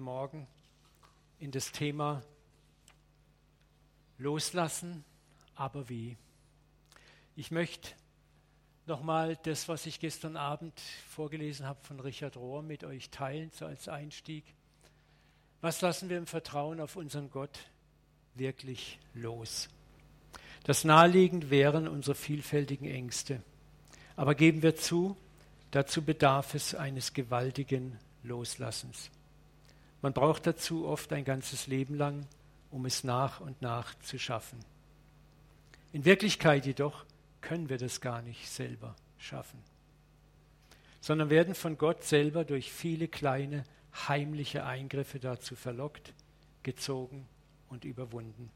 Morgen in das Thema Loslassen, aber wie. Ich möchte nochmal das, was ich gestern Abend vorgelesen habe von Richard Rohr, mit euch teilen, so als Einstieg. Was lassen wir im Vertrauen auf unseren Gott wirklich los? Das naheliegend wären unsere vielfältigen Ängste. Aber geben wir zu, dazu bedarf es eines gewaltigen Loslassens. Man braucht dazu oft ein ganzes Leben lang, um es nach und nach zu schaffen. In Wirklichkeit jedoch können wir das gar nicht selber schaffen, sondern werden von Gott selber durch viele kleine heimliche Eingriffe dazu verlockt, gezogen und überwunden.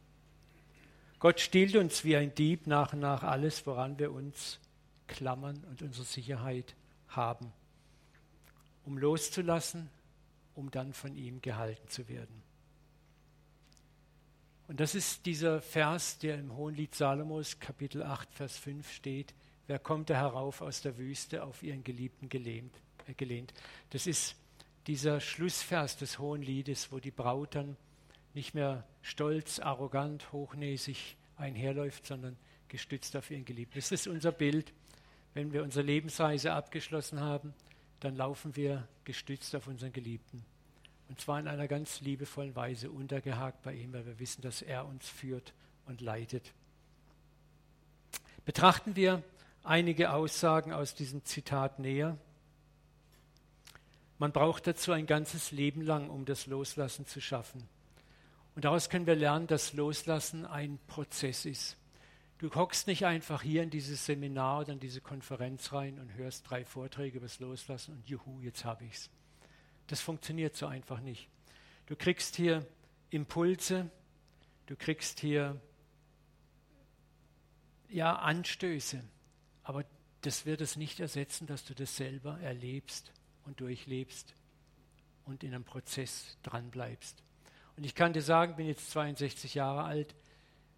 Gott stiehlt uns wie ein Dieb nach und nach alles, woran wir uns klammern und unsere Sicherheit haben, um loszulassen um dann von ihm gehalten zu werden. Und das ist dieser Vers, der im Hohenlied Salomos, Kapitel 8, Vers 5 steht. Wer kommt da herauf aus der Wüste auf ihren Geliebten gelehnt, äh, gelehnt? Das ist dieser Schlussvers des Hohenliedes, wo die Braut dann nicht mehr stolz, arrogant, hochnäsig einherläuft, sondern gestützt auf ihren Geliebten. Das ist unser Bild, wenn wir unsere Lebensreise abgeschlossen haben dann laufen wir gestützt auf unseren Geliebten. Und zwar in einer ganz liebevollen Weise untergehakt bei ihm, weil wir wissen, dass er uns führt und leitet. Betrachten wir einige Aussagen aus diesem Zitat näher. Man braucht dazu ein ganzes Leben lang, um das Loslassen zu schaffen. Und daraus können wir lernen, dass Loslassen ein Prozess ist. Du hockst nicht einfach hier in dieses Seminar oder in diese Konferenz rein und hörst drei Vorträge das Loslassen und juhu, jetzt habe ich es. Das funktioniert so einfach nicht. Du kriegst hier Impulse, du kriegst hier ja Anstöße, aber das wird es nicht ersetzen, dass du das selber erlebst und durchlebst und in einem Prozess dranbleibst. Und ich kann dir sagen, bin jetzt 62 Jahre alt.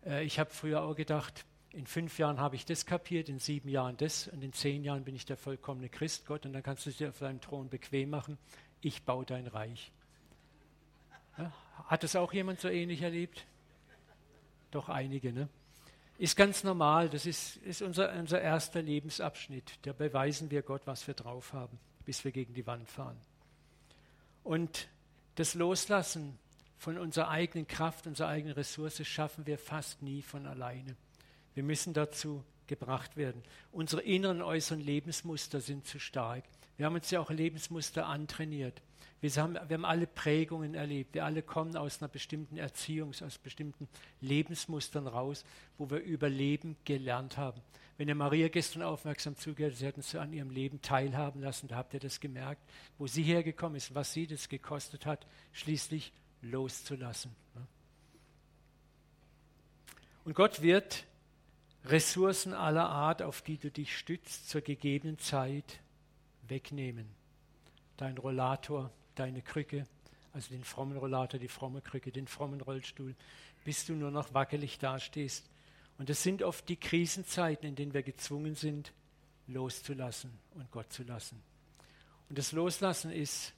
Äh, ich habe früher auch gedacht, in fünf Jahren habe ich das kapiert, in sieben Jahren das und in zehn Jahren bin ich der vollkommene Christ, Gott, und dann kannst du dir auf deinem Thron bequem machen. Ich baue dein Reich. Ja, hat das auch jemand so ähnlich erlebt? Doch einige, ne? Ist ganz normal, das ist, ist unser, unser erster Lebensabschnitt. Da beweisen wir Gott, was wir drauf haben, bis wir gegen die Wand fahren. Und das Loslassen von unserer eigenen Kraft, unserer eigenen Ressource schaffen wir fast nie von alleine. Wir müssen dazu gebracht werden. Unsere inneren und äußeren Lebensmuster sind zu stark. Wir haben uns ja auch Lebensmuster antrainiert. Wir haben, wir haben alle Prägungen erlebt. Wir alle kommen aus einer bestimmten Erziehung, aus bestimmten Lebensmustern raus, wo wir Überleben gelernt haben. Wenn ihr Maria gestern aufmerksam zugehört, sie hat uns an ihrem Leben teilhaben lassen, da habt ihr das gemerkt, wo sie hergekommen ist, was sie das gekostet hat, schließlich loszulassen. Und Gott wird Ressourcen aller Art, auf die du dich stützt, zur gegebenen Zeit wegnehmen. Dein Rollator, deine Krücke, also den frommen Rollator, die fromme Krücke, den frommen Rollstuhl, bis du nur noch wackelig dastehst. Und es sind oft die Krisenzeiten, in denen wir gezwungen sind, loszulassen und Gott zu lassen. Und das Loslassen ist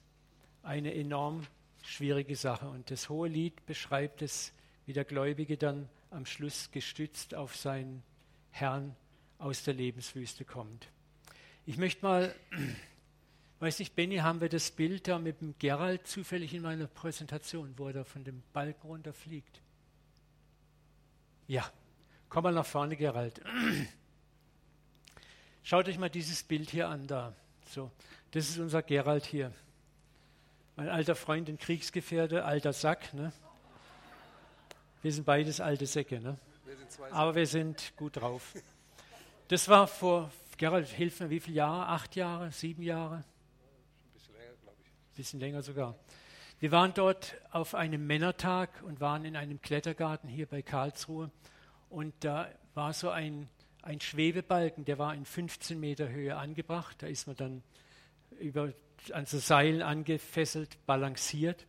eine enorm schwierige Sache. Und das hohe Lied beschreibt es, wie der Gläubige dann am Schluss gestützt auf sein Herrn aus der Lebenswüste kommt. Ich möchte mal, weiß nicht, Benny, haben wir das Bild da mit dem Gerald zufällig in meiner Präsentation, wo er da von dem Balken runterfliegt? Ja, komm mal nach vorne, Gerald. Schaut euch mal dieses Bild hier an da. So, das ist unser Gerald hier. Mein alter Freund und Kriegsgefährte, alter Sack. Ne? Wir sind beides alte Säcke. Ne? Aber wir sind gut drauf. Das war vor, Gerald, hilf mir, wie viele Jahre? Acht Jahre? Sieben Jahre? Ein bisschen länger, glaube ich. Ein bisschen länger sogar. Wir waren dort auf einem Männertag und waren in einem Klettergarten hier bei Karlsruhe. Und da war so ein, ein Schwebebalken, der war in 15 Meter Höhe angebracht. Da ist man dann über, an so Seilen angefesselt, balanciert.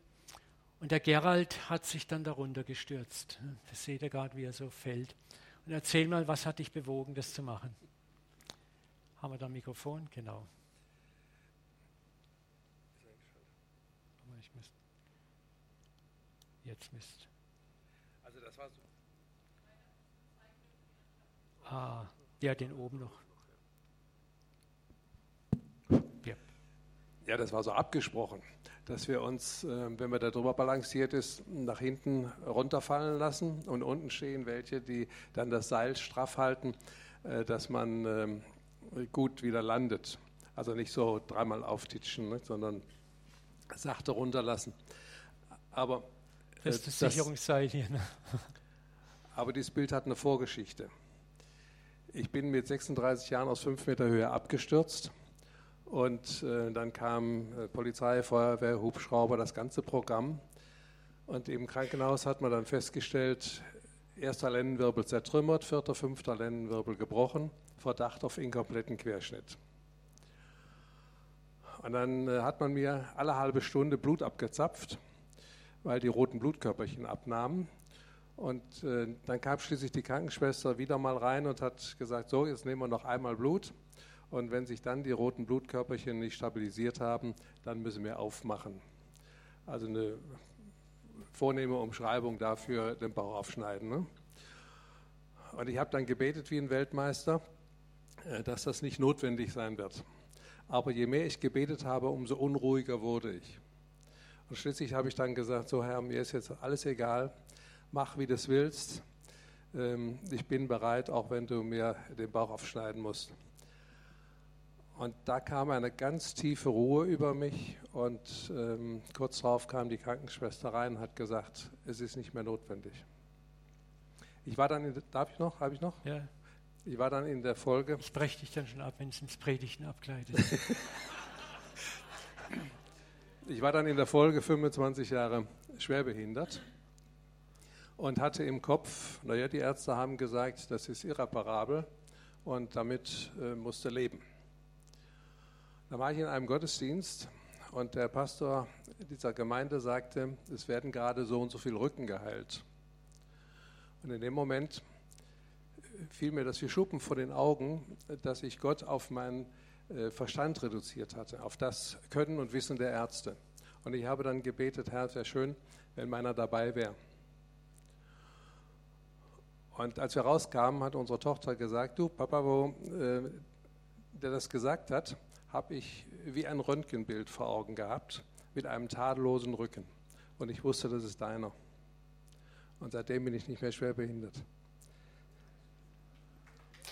Und der Gerald hat sich dann darunter gestürzt. Das seht ihr gerade, wie er so fällt. Und erzähl mal, was hat dich bewogen, das zu machen? Haben wir da ein Mikrofon? Genau. Jetzt müsst. Also das war so. Ah, ja, den oben noch. Ja, das war so abgesprochen, dass wir uns, äh, wenn wir da drüber balanciert ist, nach hinten runterfallen lassen und unten stehen welche, die dann das Seil straff halten, äh, dass man ähm, gut wieder landet. Also nicht so dreimal auftitschen, ne, sondern sachte runterlassen. Aber das ist das, das Sicherungsseil hier. Ne? Aber dieses Bild hat eine Vorgeschichte. Ich bin mit 36 Jahren aus fünf Meter Höhe abgestürzt und äh, dann kam äh, Polizei, Feuerwehr, Hubschrauber, das ganze Programm. Und im Krankenhaus hat man dann festgestellt, erster Lendenwirbel zertrümmert, vierter, fünfter Lendenwirbel gebrochen, Verdacht auf inkompletten Querschnitt. Und dann äh, hat man mir alle halbe Stunde Blut abgezapft, weil die roten Blutkörperchen abnahmen. Und äh, dann kam schließlich die Krankenschwester wieder mal rein und hat gesagt, so, jetzt nehmen wir noch einmal Blut. Und wenn sich dann die roten Blutkörperchen nicht stabilisiert haben, dann müssen wir aufmachen. Also eine vornehme Umschreibung dafür, den Bauch aufschneiden. Ne? Und ich habe dann gebetet wie ein Weltmeister, äh, dass das nicht notwendig sein wird. Aber je mehr ich gebetet habe, umso unruhiger wurde ich. Und schließlich habe ich dann gesagt, so Herr, mir ist jetzt alles egal, mach wie du willst. Ähm, ich bin bereit, auch wenn du mir den Bauch aufschneiden musst. Und da kam eine ganz tiefe Ruhe über mich und ähm, kurz darauf kam die Krankenschwester rein und hat gesagt, es ist nicht mehr notwendig. Ich war dann, in, darf ich noch, habe ich noch? Ja. Ich war dann in der Folge. Ich breche dich dann schon ab, wenn es ins Predigten abgleitet. ich war dann in der Folge 25 Jahre schwerbehindert und hatte im Kopf, naja, die Ärzte haben gesagt, das ist irreparabel und damit äh, musste leben. Da war ich in einem Gottesdienst und der Pastor dieser Gemeinde sagte, es werden gerade so und so viele Rücken geheilt. Und in dem Moment fiel mir das wie Schuppen vor den Augen, dass ich Gott auf meinen äh, Verstand reduziert hatte, auf das Können und Wissen der Ärzte. Und ich habe dann gebetet, Herr, es wäre schön, wenn meiner dabei wäre. Und als wir rauskamen, hat unsere Tochter gesagt, du Papa, wo äh, der das gesagt hat, habe ich wie ein Röntgenbild vor Augen gehabt mit einem tadellosen Rücken. Und ich wusste, das ist deiner. Und seitdem bin ich nicht mehr schwer behindert.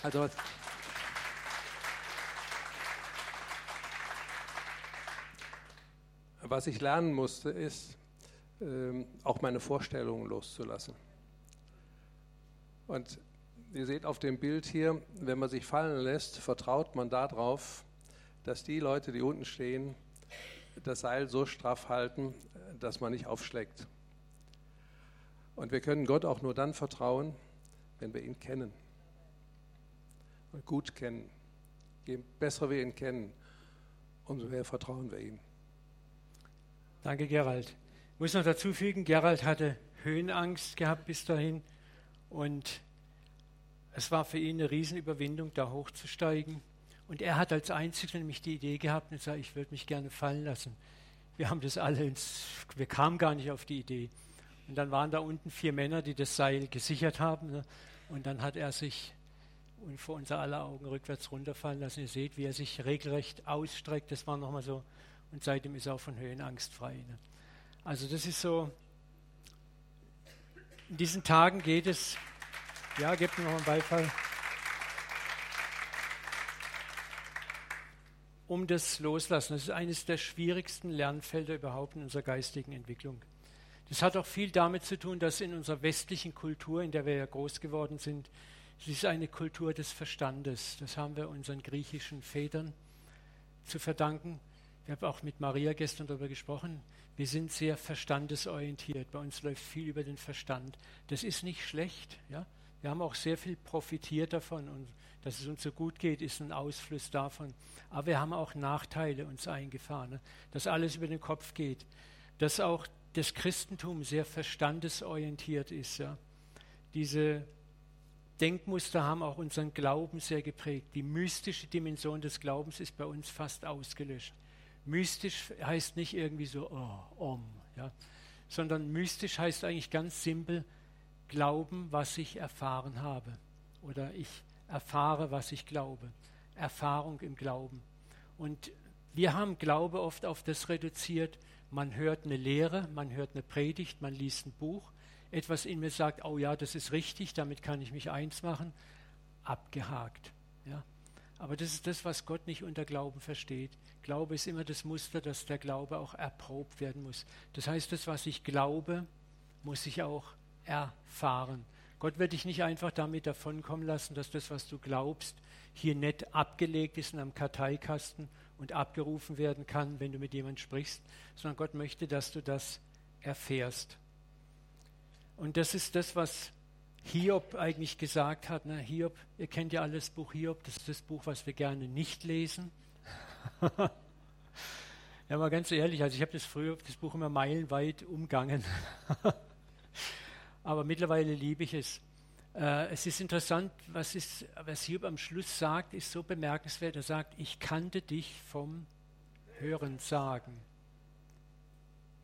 Also was, ich lernen musste, ist, ähm, auch meine Vorstellungen loszulassen. Und ihr seht auf dem Bild hier, wenn man sich fallen lässt, vertraut man darauf, dass die Leute, die unten stehen, das Seil so straff halten, dass man nicht aufschlägt. Und wir können Gott auch nur dann vertrauen, wenn wir ihn kennen gut kennen. Je besser wir ihn kennen, umso mehr vertrauen wir ihm. Danke, Gerald. Ich muss noch dazu fügen, Gerald hatte Höhenangst gehabt bis dahin und es war für ihn eine Riesenüberwindung, da hochzusteigen. Und er hat als Einziger nämlich die Idee gehabt und gesagt, ich würde mich gerne fallen lassen. Wir haben das alle, ins, wir kamen gar nicht auf die Idee. Und dann waren da unten vier Männer, die das Seil gesichert haben. Ne? Und dann hat er sich und vor unser aller Augen rückwärts runterfallen lassen. Ihr seht, wie er sich regelrecht ausstreckt. Das war nochmal so. Und seitdem ist er auch von Höhenangst frei. Ne? Also das ist so, in diesen Tagen geht es, ja, gebt mir noch einen Beifall, um das Loslassen. Das ist eines der schwierigsten Lernfelder überhaupt in unserer geistigen Entwicklung. Das hat auch viel damit zu tun, dass in unserer westlichen Kultur, in der wir ja groß geworden sind, es ist eine Kultur des Verstandes. Das haben wir unseren griechischen Vätern zu verdanken. Ich habe auch mit Maria gestern darüber gesprochen. Wir sind sehr verstandesorientiert. Bei uns läuft viel über den Verstand. Das ist nicht schlecht. Ja? Wir haben auch sehr viel profitiert davon und dass es uns so gut geht, ist ein Ausfluss davon. Aber wir haben auch Nachteile uns eingefahren, ne? dass alles über den Kopf geht, dass auch das Christentum sehr verstandesorientiert ist. Ja? Diese Denkmuster haben auch unseren Glauben sehr geprägt. Die mystische Dimension des Glaubens ist bei uns fast ausgelöscht. Mystisch heißt nicht irgendwie so, oh, om, ja, sondern mystisch heißt eigentlich ganz simpel glauben, was ich erfahren habe. Oder ich erfahre, was ich glaube. Erfahrung im Glauben. Und wir haben Glaube oft auf das reduziert, man hört eine Lehre, man hört eine Predigt, man liest ein Buch, etwas in mir sagt, oh ja, das ist richtig, damit kann ich mich eins machen, abgehakt. Ja. Aber das ist das, was Gott nicht unter Glauben versteht. Glaube ist immer das Muster, dass der Glaube auch erprobt werden muss. Das heißt, das, was ich glaube, muss ich auch erfahren. Gott wird dich nicht einfach damit davonkommen lassen, dass das, was du glaubst, hier nett abgelegt ist in einem Karteikasten und abgerufen werden kann, wenn du mit jemandem sprichst, sondern Gott möchte, dass du das erfährst. Und das ist das, was Hiob eigentlich gesagt hat. Ne? Hiob, ihr kennt ja alles Buch Hiob, das ist das Buch, was wir gerne nicht lesen. ja, mal ganz ehrlich, also ich habe das früher, das Buch immer meilenweit umgangen. Aber mittlerweile liebe ich es. Äh, es ist interessant, was, ist, was Hiob am Schluss sagt, ist so bemerkenswert. Er sagt, ich kannte dich vom Hören sagen.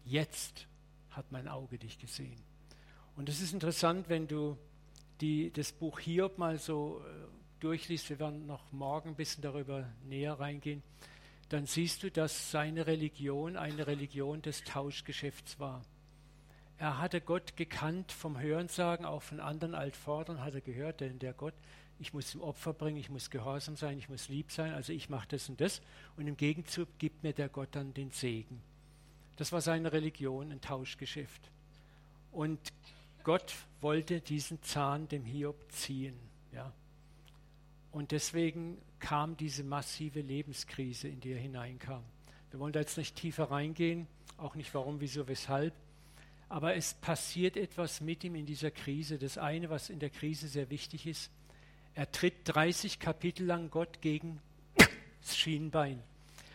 Jetzt hat mein Auge dich gesehen. Und es ist interessant, wenn du die, das Buch Hiob mal so äh, durchliest, wir werden noch morgen ein bisschen darüber näher reingehen, dann siehst du, dass seine Religion eine Religion des Tauschgeschäfts war. Er hatte Gott gekannt vom Hörensagen, auch von anderen Altvordern hat er gehört, denn der Gott, ich muss ihm Opfer bringen, ich muss gehorsam sein, ich muss lieb sein, also ich mache das und das. Und im Gegenzug gibt mir der Gott dann den Segen. Das war seine Religion, ein Tauschgeschäft. Und Gott wollte diesen Zahn dem Hiob ziehen. Ja. Und deswegen kam diese massive Lebenskrise, in die er hineinkam. Wir wollen da jetzt nicht tiefer reingehen, auch nicht warum, wieso, weshalb. Aber es passiert etwas mit ihm in dieser Krise. Das eine, was in der Krise sehr wichtig ist, er tritt 30 Kapitel lang Gott gegen das Schienbein.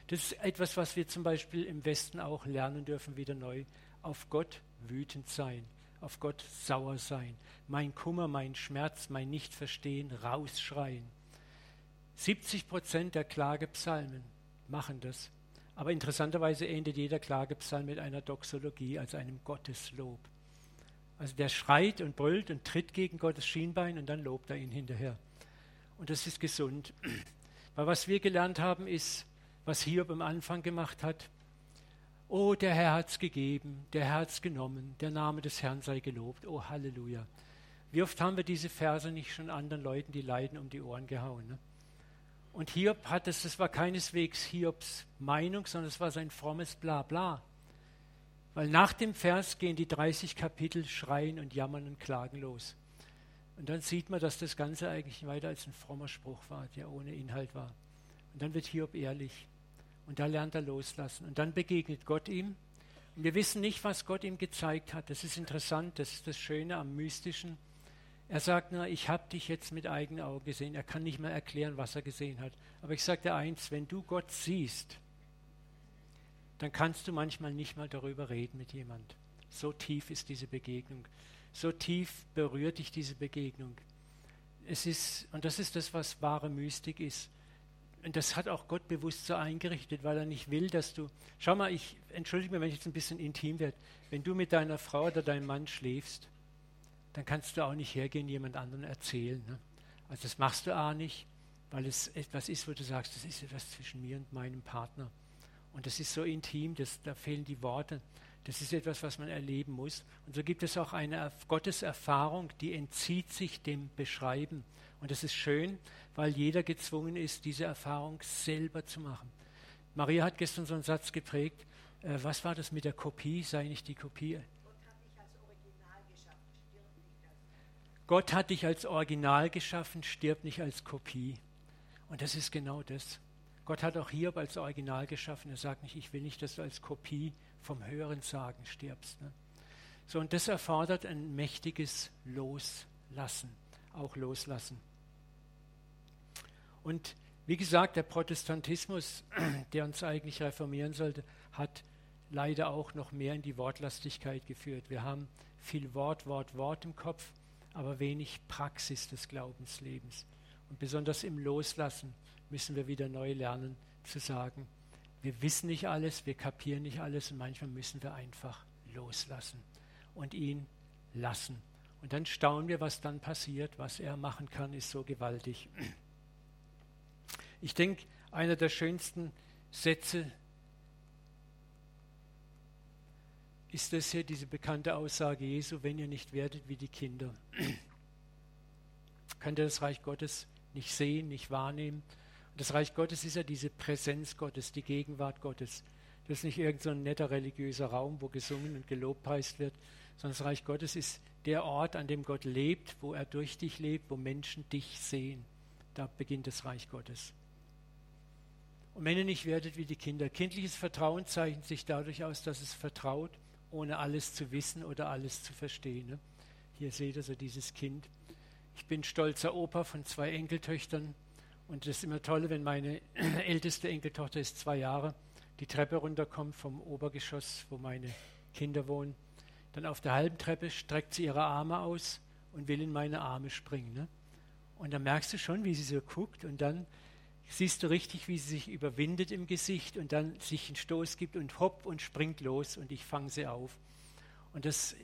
Das ist etwas, was wir zum Beispiel im Westen auch lernen dürfen, wieder neu. Auf Gott wütend sein, auf Gott sauer sein, mein Kummer, mein Schmerz, mein Nichtverstehen rausschreien. 70 Prozent der Klagepsalmen machen das. Aber interessanterweise endet jeder Klagepsalm mit einer Doxologie, also einem Gotteslob. Also der schreit und brüllt und tritt gegen Gottes Schienbein und dann lobt er ihn hinterher. Und das ist gesund. Weil was wir gelernt haben, ist, was Hiob am Anfang gemacht hat. Oh, der Herr hat es gegeben, der Herr hat es genommen, der Name des Herrn sei gelobt. Oh, Halleluja. Wie oft haben wir diese Verse nicht schon anderen Leuten, die leiden, um die Ohren gehauen? Ne? Und Hiob hat es, das war keineswegs Hiobs Meinung, sondern es war sein frommes Blabla. Weil nach dem Vers gehen die 30 Kapitel schreien und jammern und klagen los. Und dann sieht man, dass das Ganze eigentlich weiter als ein frommer Spruch war, der ohne Inhalt war. Und dann wird Hiob ehrlich. Und da lernt er loslassen. Und dann begegnet Gott ihm. Und wir wissen nicht, was Gott ihm gezeigt hat. Das ist interessant, das ist das Schöne am Mystischen. Er sagt nur, ich habe dich jetzt mit eigenen Augen gesehen. Er kann nicht mehr erklären, was er gesehen hat. Aber ich sage dir eins, wenn du Gott siehst, dann kannst du manchmal nicht mal darüber reden mit jemand. So tief ist diese Begegnung. So tief berührt dich diese Begegnung. Es ist, und das ist das, was wahre Mystik ist. Und das hat auch Gott bewusst so eingerichtet, weil er nicht will, dass du. Schau mal, ich entschuldige mich, wenn ich jetzt ein bisschen intim werde. Wenn du mit deiner Frau oder deinem Mann schläfst, dann kannst du auch nicht hergehen, jemand anderen erzählen. Ne? Also das machst du auch nicht, weil es etwas ist, wo du sagst, das ist etwas zwischen mir und meinem Partner. Und das ist so intim, dass, da fehlen die Worte. Das ist etwas, was man erleben muss. Und so gibt es auch eine Gotteserfahrung, die entzieht sich dem Beschreiben. Und das ist schön, weil jeder gezwungen ist, diese Erfahrung selber zu machen. Maria hat gestern so einen Satz geprägt, äh, was war das mit der Kopie? Sei nicht die Kopie Gott hat dich als Original geschaffen, stirb nicht als Kopie. Und das ist genau das. Gott hat auch Hiob als Original geschaffen. Er sagt nicht, ich will nicht, dass du als Kopie vom Hören sagen stirbst. Ne? So, und das erfordert ein mächtiges Loslassen, auch Loslassen. Und wie gesagt, der Protestantismus, der uns eigentlich reformieren sollte, hat leider auch noch mehr in die Wortlastigkeit geführt. Wir haben viel Wort, Wort, Wort im Kopf aber wenig Praxis des Glaubenslebens. Und besonders im Loslassen müssen wir wieder neu lernen zu sagen, wir wissen nicht alles, wir kapieren nicht alles und manchmal müssen wir einfach loslassen und ihn lassen. Und dann staunen wir, was dann passiert. Was er machen kann, ist so gewaltig. Ich denke, einer der schönsten Sätze ist das hier, diese bekannte Aussage Jesu, wenn ihr nicht werdet wie die Kinder. Könnt ihr das Reich Gottes nicht sehen, nicht wahrnehmen? Und das Reich Gottes ist ja diese Präsenz Gottes, die Gegenwart Gottes. Das ist nicht irgendein so netter religiöser Raum, wo gesungen und gelobpreist wird, sondern das Reich Gottes ist der Ort, an dem Gott lebt, wo er durch dich lebt, wo Menschen dich sehen. Da beginnt das Reich Gottes. Und wenn ihr nicht werdet wie die Kinder, kindliches Vertrauen zeichnet sich dadurch aus, dass es vertraut, ohne alles zu wissen oder alles zu verstehen. Ne? Hier seht ihr so dieses Kind. Ich bin stolzer Opa von zwei Enkeltöchtern und es ist immer toll, wenn meine älteste Enkeltochter ist zwei Jahre, die Treppe runterkommt vom Obergeschoss, wo meine Kinder wohnen dann auf der halben Treppe streckt sie ihre Arme aus und will in meine Arme springen. Ne? Und dann merkst du schon, wie sie so guckt und dann siehst du richtig, wie sie sich überwindet im Gesicht und dann sich einen Stoß gibt und hopp und springt los und ich fange sie auf. Und das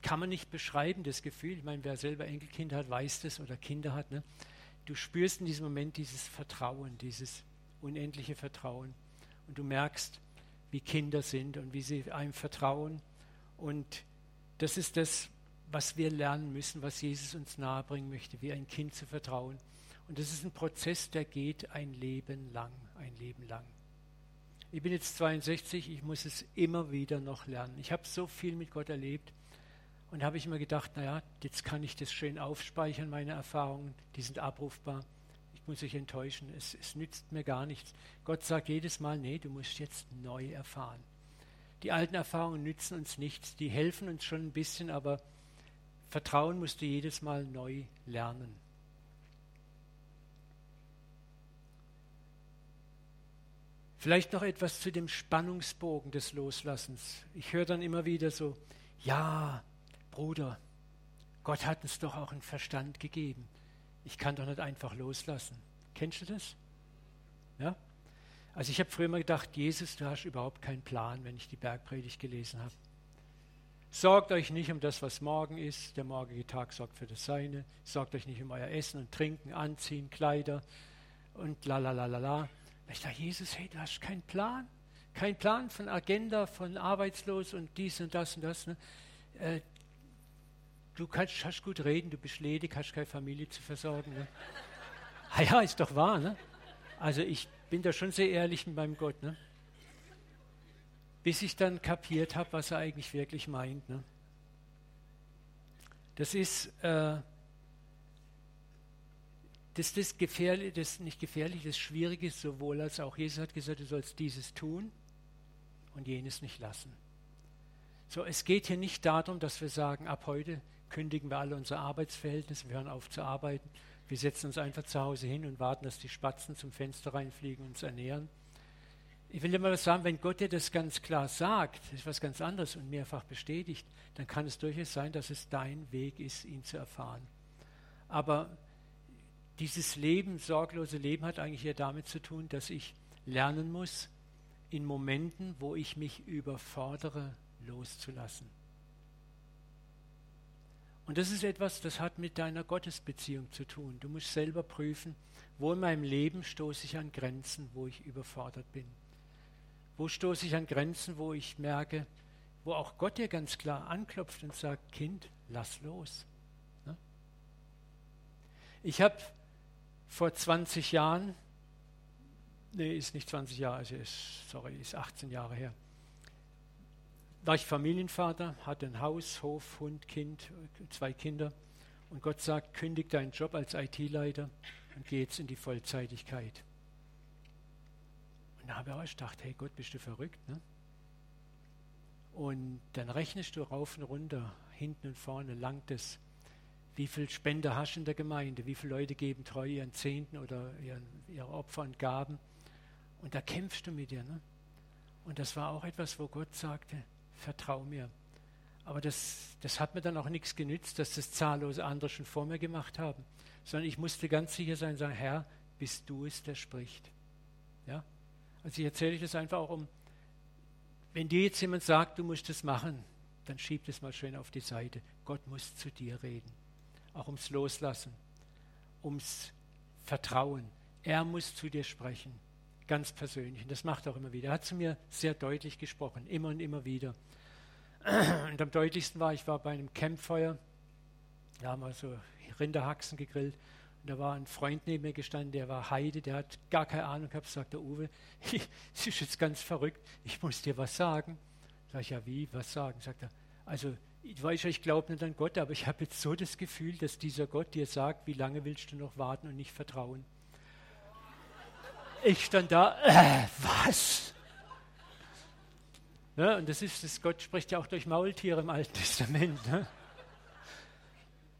kann man nicht beschreiben, das Gefühl. Ich meine, wer selber Enkelkinder hat, weiß das oder Kinder hat. Ne? Du spürst in diesem Moment dieses Vertrauen, dieses unendliche Vertrauen. Und du merkst, wie Kinder sind und wie sie einem vertrauen. Und das ist das, was wir lernen müssen, was Jesus uns nahebringen möchte, wie ein Kind zu vertrauen. Und das ist ein Prozess, der geht ein Leben lang, ein Leben lang. Ich bin jetzt 62, ich muss es immer wieder noch lernen. Ich habe so viel mit Gott erlebt und habe ich immer gedacht, naja, jetzt kann ich das schön aufspeichern, meine Erfahrungen, die sind abrufbar. Ich muss euch enttäuschen, es, es nützt mir gar nichts. Gott sagt jedes Mal, nee, du musst jetzt neu erfahren. Die alten Erfahrungen nützen uns nichts, die helfen uns schon ein bisschen, aber Vertrauen musst du jedes Mal neu lernen. Vielleicht noch etwas zu dem Spannungsbogen des Loslassens. Ich höre dann immer wieder so, ja, Bruder, Gott hat uns doch auch einen Verstand gegeben. Ich kann doch nicht einfach loslassen. Kennst du das? Ja? Also ich habe früher immer gedacht, Jesus, du hast überhaupt keinen Plan, wenn ich die Bergpredigt gelesen habe. Sorgt euch nicht um das, was morgen ist. Der morgige Tag sorgt für das Seine. Sorgt euch nicht um euer Essen und Trinken, Anziehen, Kleider und la la la la la. Ich dachte, Jesus, hey, du hast keinen Plan. Kein Plan von Agenda, von arbeitslos und dies und das und das. Ne? Äh, du kannst, hast gut reden, du bist ledig, hast keine Familie zu versorgen. Ne? Ah ja, ist doch wahr. Ne? Also ich bin da schon sehr ehrlich mit meinem Gott, ne? bis ich dann kapiert habe, was er eigentlich wirklich meint. Ne? Das ist äh, das, das gefährlich, das nicht gefährlich, das Schwierige sowohl als auch Jesus hat gesagt, du sollst dieses tun und jenes nicht lassen. So, es geht hier nicht darum, dass wir sagen, ab heute kündigen wir alle unsere Arbeitsverhältnisse, wir hören auf zu arbeiten, wir setzen uns einfach zu Hause hin und warten, dass die Spatzen zum Fenster reinfliegen und uns ernähren. Ich will dir mal was sagen, wenn Gott dir das ganz klar sagt, das ist was ganz anderes und mehrfach bestätigt, dann kann es durchaus sein, dass es dein Weg ist, ihn zu erfahren. Aber dieses Leben, sorglose Leben, hat eigentlich eher damit zu tun, dass ich lernen muss, in Momenten, wo ich mich überfordere, loszulassen. Und das ist etwas, das hat mit deiner Gottesbeziehung zu tun. Du musst selber prüfen, wo in meinem Leben stoße ich an Grenzen, wo ich überfordert bin. Wo stoße ich an Grenzen, wo ich merke, wo auch Gott dir ganz klar anklopft und sagt, Kind, lass los. Ne? Ich habe vor 20 Jahren, nee, ist nicht 20 Jahre, also ist, sorry, ist 18 Jahre her, war ich Familienvater, hatte ein Haus, Hof, Hund, Kind, zwei Kinder. Und Gott sagt, kündig deinen Job als IT-Leiter und geh jetzt in die Vollzeitigkeit. Und da habe ich auch gedacht, hey Gott, bist du verrückt? Ne? Und dann rechnest du rauf und runter, hinten und vorne, langt es. Wie viel Spender hast du in der Gemeinde? Wie viele Leute geben treu ihren Zehnten oder ihren, ihre Opfer und Gaben? Und da kämpfst du mit dir. Ne? Und das war auch etwas, wo Gott sagte, vertrau mir. Aber das, das hat mir dann auch nichts genützt, dass das zahllose andere schon vor mir gemacht haben, sondern ich musste ganz sicher sein, sagen, Herr, bist du es, der spricht. Ja? Also ich erzähle ich das einfach auch um, wenn dir jetzt jemand sagt, du musst das machen, dann schieb das mal schön auf die Seite. Gott muss zu dir reden. Auch ums Loslassen, ums Vertrauen. Er muss zu dir sprechen, ganz persönlich. Und das macht er auch immer wieder. Er hat zu mir sehr deutlich gesprochen, immer und immer wieder. Und am deutlichsten war, ich war bei einem Campfeuer, da haben wir so Rinderhaxen gegrillt. Und da war ein Freund neben mir gestanden, der war Heide, der hat gar keine Ahnung gehabt, sagt der Uwe, es ist jetzt ganz verrückt, ich muss dir was sagen. Sag ich, ja wie, was sagen? Sagt er, also ich weiß ja, ich glaube nicht an Gott, aber ich habe jetzt so das Gefühl, dass dieser Gott dir sagt, wie lange willst du noch warten und nicht vertrauen. Ich stand da, äh, was? Ja, und das ist, das Gott spricht ja auch durch Maultiere im Alten Testament. Ne?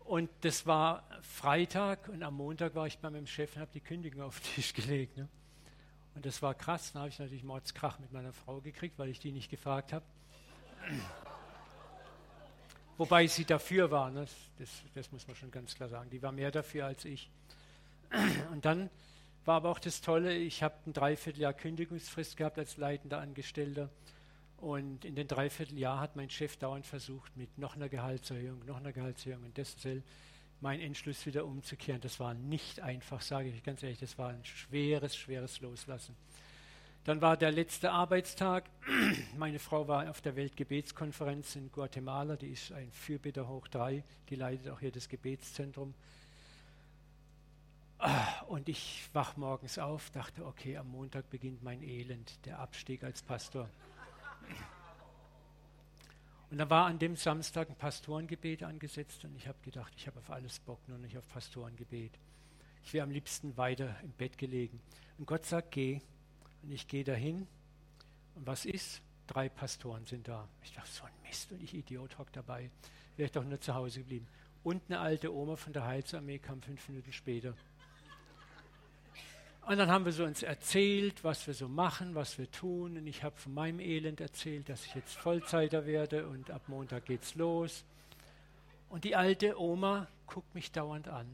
Und das war Freitag und am Montag war ich bei meinem Chef und habe die Kündigung auf den Tisch gelegt. Ne? Und das war krass. Da habe ich natürlich Mordskrach mit meiner Frau gekriegt, weil ich die nicht gefragt habe. Wobei sie dafür war, ne? das, das muss man schon ganz klar sagen. Die war mehr dafür als ich. Und dann war aber auch das Tolle, ich habe ein Dreivierteljahr Kündigungsfrist gehabt als leitender Angestellter. Und in den Dreivierteljahr hat mein Chef dauernd versucht, mit noch einer Gehaltserhöhung, noch einer Gehaltserhöhung und dessen meinen Entschluss wieder umzukehren. Das war nicht einfach, sage ich ganz ehrlich, das war ein schweres, schweres Loslassen. Dann war der letzte Arbeitstag. Meine Frau war auf der Weltgebetskonferenz in Guatemala, die ist ein Fürbitter hoch drei, die leitet auch hier das Gebetszentrum. Und ich wach morgens auf, dachte, okay, am Montag beginnt mein Elend, der Abstieg als Pastor. Und da war an dem Samstag ein Pastorengebet angesetzt und ich habe gedacht, ich habe auf alles Bock, nur nicht auf Pastorengebet. Ich wäre am liebsten weiter im Bett gelegen. Und Gott sagt, geh. Und ich gehe dahin. Und was ist? Drei Pastoren sind da. Ich dachte, so ein Mist. Und ich Idiot hock dabei. Wäre ich doch nur zu Hause geblieben. Und eine alte Oma von der Heilsarmee kam fünf Minuten später. Und dann haben wir so uns erzählt, was wir so machen, was wir tun. Und ich habe von meinem Elend erzählt, dass ich jetzt Vollzeiter werde und ab Montag geht's los. Und die alte Oma guckt mich dauernd an.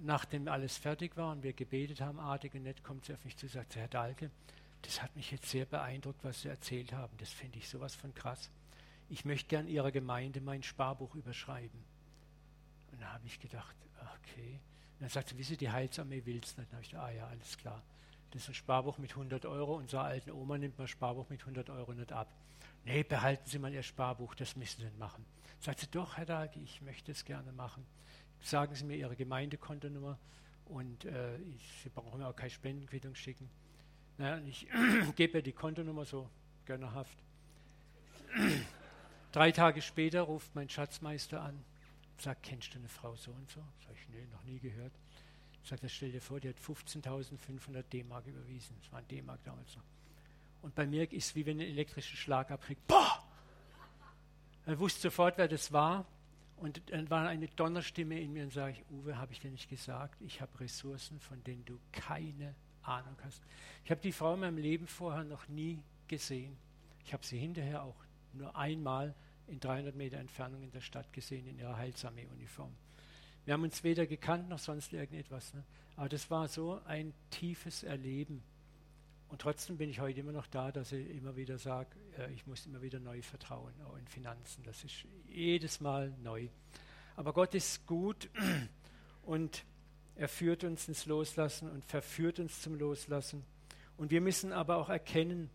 Nachdem alles fertig war und wir gebetet haben, artig und nett, kommt sie auf mich zu und sagt, Herr Dahlke, das hat mich jetzt sehr beeindruckt, was Sie erzählt haben. Das finde ich sowas von krass. Ich möchte gern Ihrer Gemeinde mein Sparbuch überschreiben. Und da habe ich gedacht, okay. Und dann sagt sie, wie sie die Heilsarmee willst. Dann habe ich gedacht, ah ja, alles klar. Das ist ein Sparbuch mit 100 Euro. Unserer alten Oma nimmt man Sparbuch mit 100 Euro nicht ab. Nee, behalten Sie mal Ihr Sparbuch, das müssen Sie nicht machen. Sagt sie, doch, Herr Dahlke, ich möchte es gerne machen. Sagen Sie mir Ihre Gemeindekontonummer und äh, ich, Sie brauchen mir auch keine Spendenquittung schicken. Naja, ich gebe ihr die Kontonummer so gönnerhaft. Drei Tage später ruft mein Schatzmeister an sagt, kennst du eine Frau so und so? Sag ich, nee, noch nie gehört. Sagt er, stell dir vor, die hat 15.500 D-Mark überwiesen. Das war ein D-Mark damals noch. Und bei mir ist es wie wenn ein elektrischer Schlag abkriegt. Boah! Er wusste sofort, wer das war. Und dann war eine Donnerstimme in mir und sage ich, Uwe, habe ich dir nicht gesagt, ich habe Ressourcen, von denen du keine Ahnung hast. Ich habe die Frau in meinem Leben vorher noch nie gesehen. Ich habe sie hinterher auch nur einmal in 300 Meter Entfernung in der Stadt gesehen in ihrer Heilsarmee-Uniform. Wir haben uns weder gekannt noch sonst irgendetwas. Ne? Aber das war so ein tiefes Erleben. Und trotzdem bin ich heute immer noch da, dass ich immer wieder sage, äh, ich muss immer wieder neu vertrauen, auch in Finanzen. Das ist jedes Mal neu. Aber Gott ist gut und er führt uns ins Loslassen und verführt uns zum Loslassen. Und wir müssen aber auch erkennen,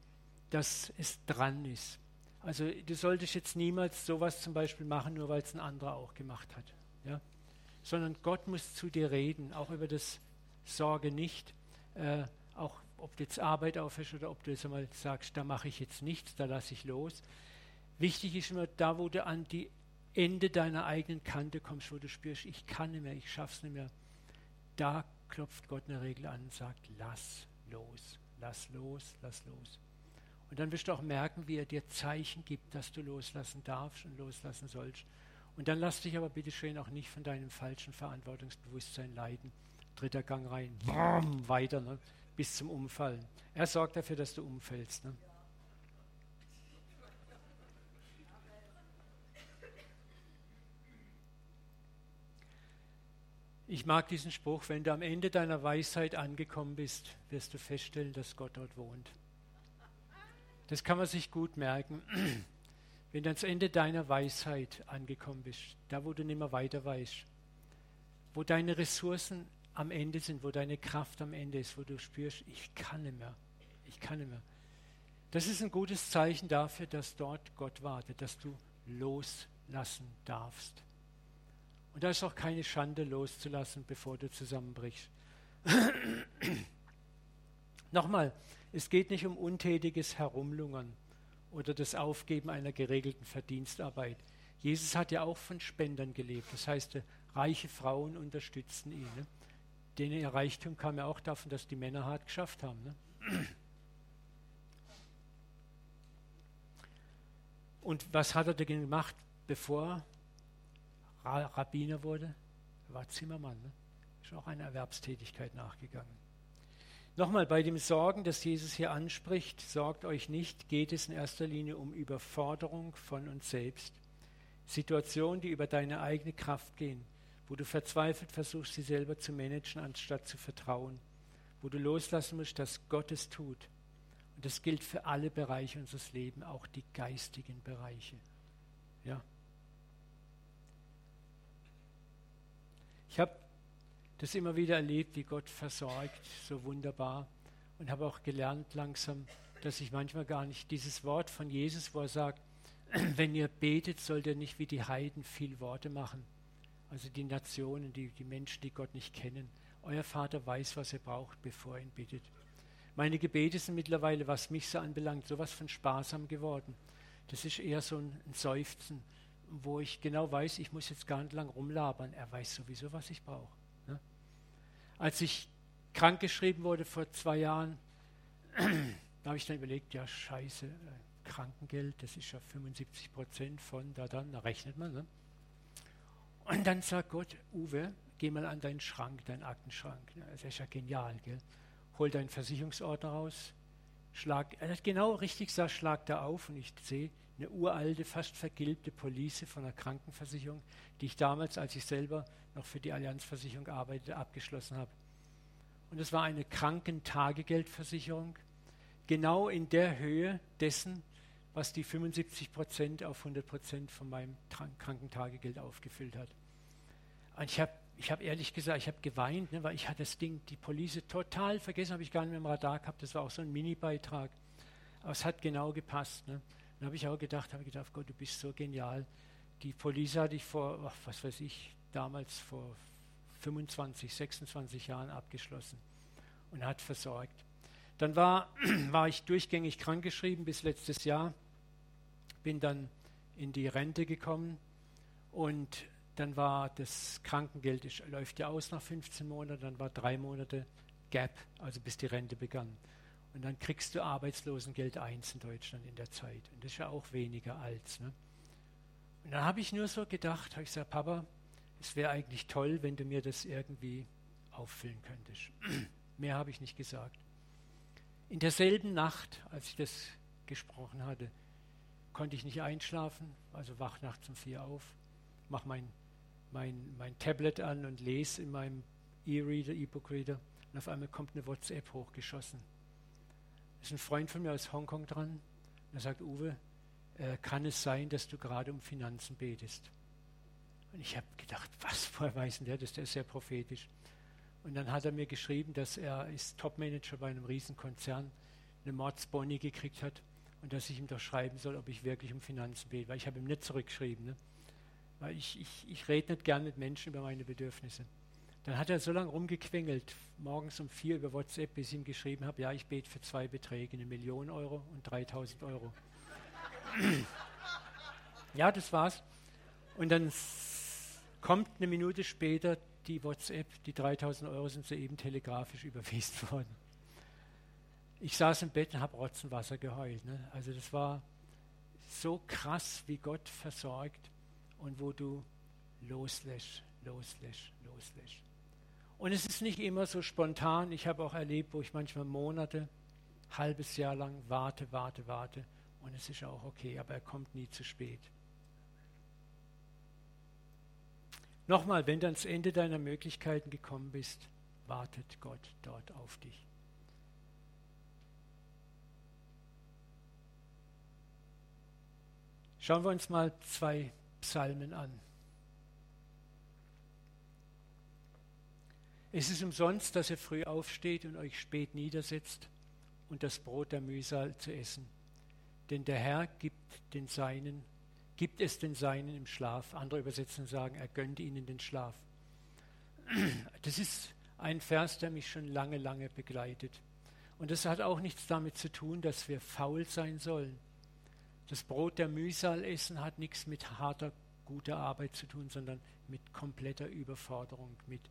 dass es dran ist. Also du solltest jetzt niemals sowas zum Beispiel machen, nur weil es ein anderer auch gemacht hat. Ja? Sondern Gott muss zu dir reden, auch über das Sorge nicht. Äh, auch ob du jetzt Arbeit aufhörst oder ob du jetzt einmal sagst, da mache ich jetzt nichts, da lasse ich los. Wichtig ist immer, da wo du an die Ende deiner eigenen Kante kommst, wo du spürst, ich kann nicht mehr, ich schaff's nicht mehr, da klopft Gott in der Regel an und sagt, lass los, lass los, lass los. Und dann wirst du auch merken, wie er dir Zeichen gibt, dass du loslassen darfst und loslassen sollst. Und dann lass dich aber bitte schön auch nicht von deinem falschen Verantwortungsbewusstsein leiden. Dritter Gang rein, boom, weiter, ne, bis zum Umfallen. Er sorgt dafür, dass du umfällst. Ne? Ich mag diesen Spruch, wenn du am Ende deiner Weisheit angekommen bist, wirst du feststellen, dass Gott dort wohnt. Das kann man sich gut merken. wenn du ans Ende deiner Weisheit angekommen bist, da wo du nicht mehr weiter weißt, wo deine Ressourcen am Ende sind, wo deine Kraft am Ende ist, wo du spürst, ich kann nicht mehr, ich kann nicht mehr. Das ist ein gutes Zeichen dafür, dass dort Gott wartet, dass du loslassen darfst. Und da ist auch keine Schande loszulassen, bevor du zusammenbrichst. Nochmal, es geht nicht um untätiges Herumlungern oder das Aufgeben einer geregelten Verdienstarbeit. Jesus hat ja auch von Spendern gelebt. Das heißt, reiche Frauen unterstützten ihn. Ne? Denn ihr Reichtum kam ja auch davon, dass die Männer hart geschafft haben. Ne? Und was hat er denn gemacht, bevor er Rabbiner wurde? Er war Zimmermann. Ne? Ist auch einer Erwerbstätigkeit nachgegangen. Nochmal, bei dem Sorgen, das Jesus hier anspricht, sorgt euch nicht, geht es in erster Linie um Überforderung von uns selbst. Situationen, die über deine eigene Kraft gehen, wo du verzweifelt versuchst, sie selber zu managen, anstatt zu vertrauen, wo du loslassen musst, dass Gott es tut. Und das gilt für alle Bereiche unseres Lebens, auch die geistigen Bereiche. Ja. Ich habe das immer wieder erlebt, wie Gott versorgt, so wunderbar. Und habe auch gelernt langsam, dass ich manchmal gar nicht dieses Wort von Jesus, wo er sagt, wenn ihr betet, sollt ihr nicht wie die Heiden viel Worte machen. Also die Nationen, die, die Menschen, die Gott nicht kennen. Euer Vater weiß, was er braucht, bevor er ihn bittet. Meine Gebete sind mittlerweile, was mich so anbelangt, sowas von sparsam geworden. Das ist eher so ein, Seufzen, wo ich genau weiß, ich muss jetzt gar nicht lang rumlabern. Er weiß sowieso, was ich brauche. Ne? Als ich krankgeschrieben wurde vor zwei Jahren, da habe ich dann überlegt, ja scheiße, äh, Krankengeld, das ist ja 75 Prozent von da dann, da rechnet man. Ne? Und dann sagt Gott, Uwe, geh mal an deinen Schrank, deinen Aktenschrank. Das ist ja genial, gell? Hol deinen Versicherungsordner raus, schlag, er hat genau richtig gesagt, schlag da auf und ich sehe eine uralte, fast vergilbte Police von einer Krankenversicherung, die ich damals, als ich selber noch für die Allianzversicherung arbeitete, abgeschlossen habe. Und es war eine Krankentagegeldversicherung, genau in der Höhe dessen, was die 75 Prozent auf 100 Prozent von meinem Krankentagegeld aufgefüllt hat. Und ich habe ich hab ehrlich gesagt, ich habe geweint, ne, weil ich hatte das Ding, die Police total vergessen, habe ich gar nicht mehr im Radar gehabt. Das war auch so ein Mini-Beitrag. Aber es hat genau gepasst. Ne. Dann habe ich auch gedacht, habe ich gedacht, Gott, du bist so genial. Die Police hatte ich vor, ach, was weiß ich, damals vor 25, 26 Jahren abgeschlossen und hat versorgt. Dann war, war ich durchgängig krankgeschrieben bis letztes Jahr bin dann in die Rente gekommen und dann war das Krankengeld, das läuft ja aus nach 15 Monaten, dann war drei Monate Gap, also bis die Rente begann. Und dann kriegst du Arbeitslosengeld 1 in Deutschland in der Zeit. Und das ist ja auch weniger als. Ne? Und dann habe ich nur so gedacht, habe ich gesagt, Papa, es wäre eigentlich toll, wenn du mir das irgendwie auffüllen könntest. Mehr habe ich nicht gesagt. In derselben Nacht, als ich das gesprochen hatte, konnte ich nicht einschlafen, also wach nachts um vier auf, mache mein, mein, mein Tablet an und lese in meinem E-Reader, E-Book-Reader und auf einmal kommt eine WhatsApp hochgeschossen. Da ist ein Freund von mir aus Hongkong dran und er sagt, Uwe, äh, kann es sein, dass du gerade um Finanzen betest? Und ich habe gedacht, was, woher weiß denn der das? Der ist sehr prophetisch. Und dann hat er mir geschrieben, dass er ist Topmanager bei einem Riesenkonzern, eine Mordsboni gekriegt hat und dass ich ihm doch schreiben soll, ob ich wirklich um Finanzen bete, weil ich habe ihm nicht zurückgeschrieben. Ne? Weil ich, ich, ich rede nicht gern mit Menschen über meine Bedürfnisse. Dann hat er so lange rumgequengelt, morgens um vier über WhatsApp, bis ich ihm geschrieben habe, ja, ich bete für zwei Beträge, eine Million Euro und 3000 Euro. ja, das war's. Und dann kommt eine Minute später die WhatsApp, die 3000 Euro sind soeben telegrafisch überwiesen worden ich saß im Bett und habe Rotzenwasser geheult. Ne? Also das war so krass, wie Gott versorgt und wo du loslässt, loslässt, loslässt. Und es ist nicht immer so spontan. Ich habe auch erlebt, wo ich manchmal Monate, halbes Jahr lang warte, warte, warte. Und es ist auch okay, aber er kommt nie zu spät. Nochmal, wenn du ans Ende deiner Möglichkeiten gekommen bist, wartet Gott dort auf dich. Schauen wir uns mal zwei Psalmen an. Es ist umsonst, dass ihr früh aufsteht und euch spät niedersetzt und das Brot der Mühsal zu essen. Denn der Herr gibt den Seinen, gibt es den Seinen im Schlaf. Andere Übersetzungen sagen, er gönnt ihnen den Schlaf. Das ist ein Vers, der mich schon lange, lange begleitet. Und das hat auch nichts damit zu tun, dass wir faul sein sollen. Das Brot der Mühsal essen hat nichts mit harter, guter Arbeit zu tun, sondern mit kompletter Überforderung, mit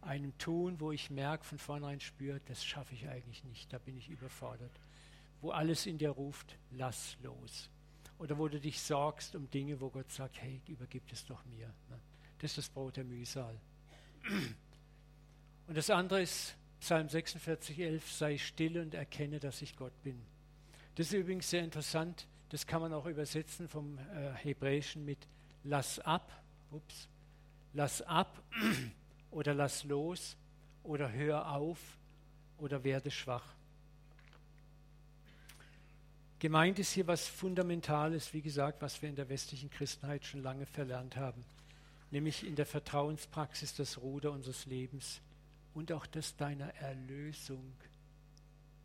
einem Tun, wo ich merke, von vornherein spüre, das schaffe ich eigentlich nicht, da bin ich überfordert. Wo alles in dir ruft, lass los. Oder wo du dich sorgst um Dinge, wo Gott sagt, hey, übergib es doch mir. Ne? Das ist das Brot der Mühsal. Und das andere ist Psalm 46, 11, sei still und erkenne, dass ich Gott bin. Das ist übrigens sehr interessant, das kann man auch übersetzen vom äh, Hebräischen mit lass ab, ups, lass ab oder lass los oder hör auf oder werde schwach. Gemeint ist hier was Fundamentales, wie gesagt, was wir in der westlichen Christenheit schon lange verlernt haben, nämlich in der Vertrauenspraxis das Ruder unseres Lebens und auch das deiner Erlösung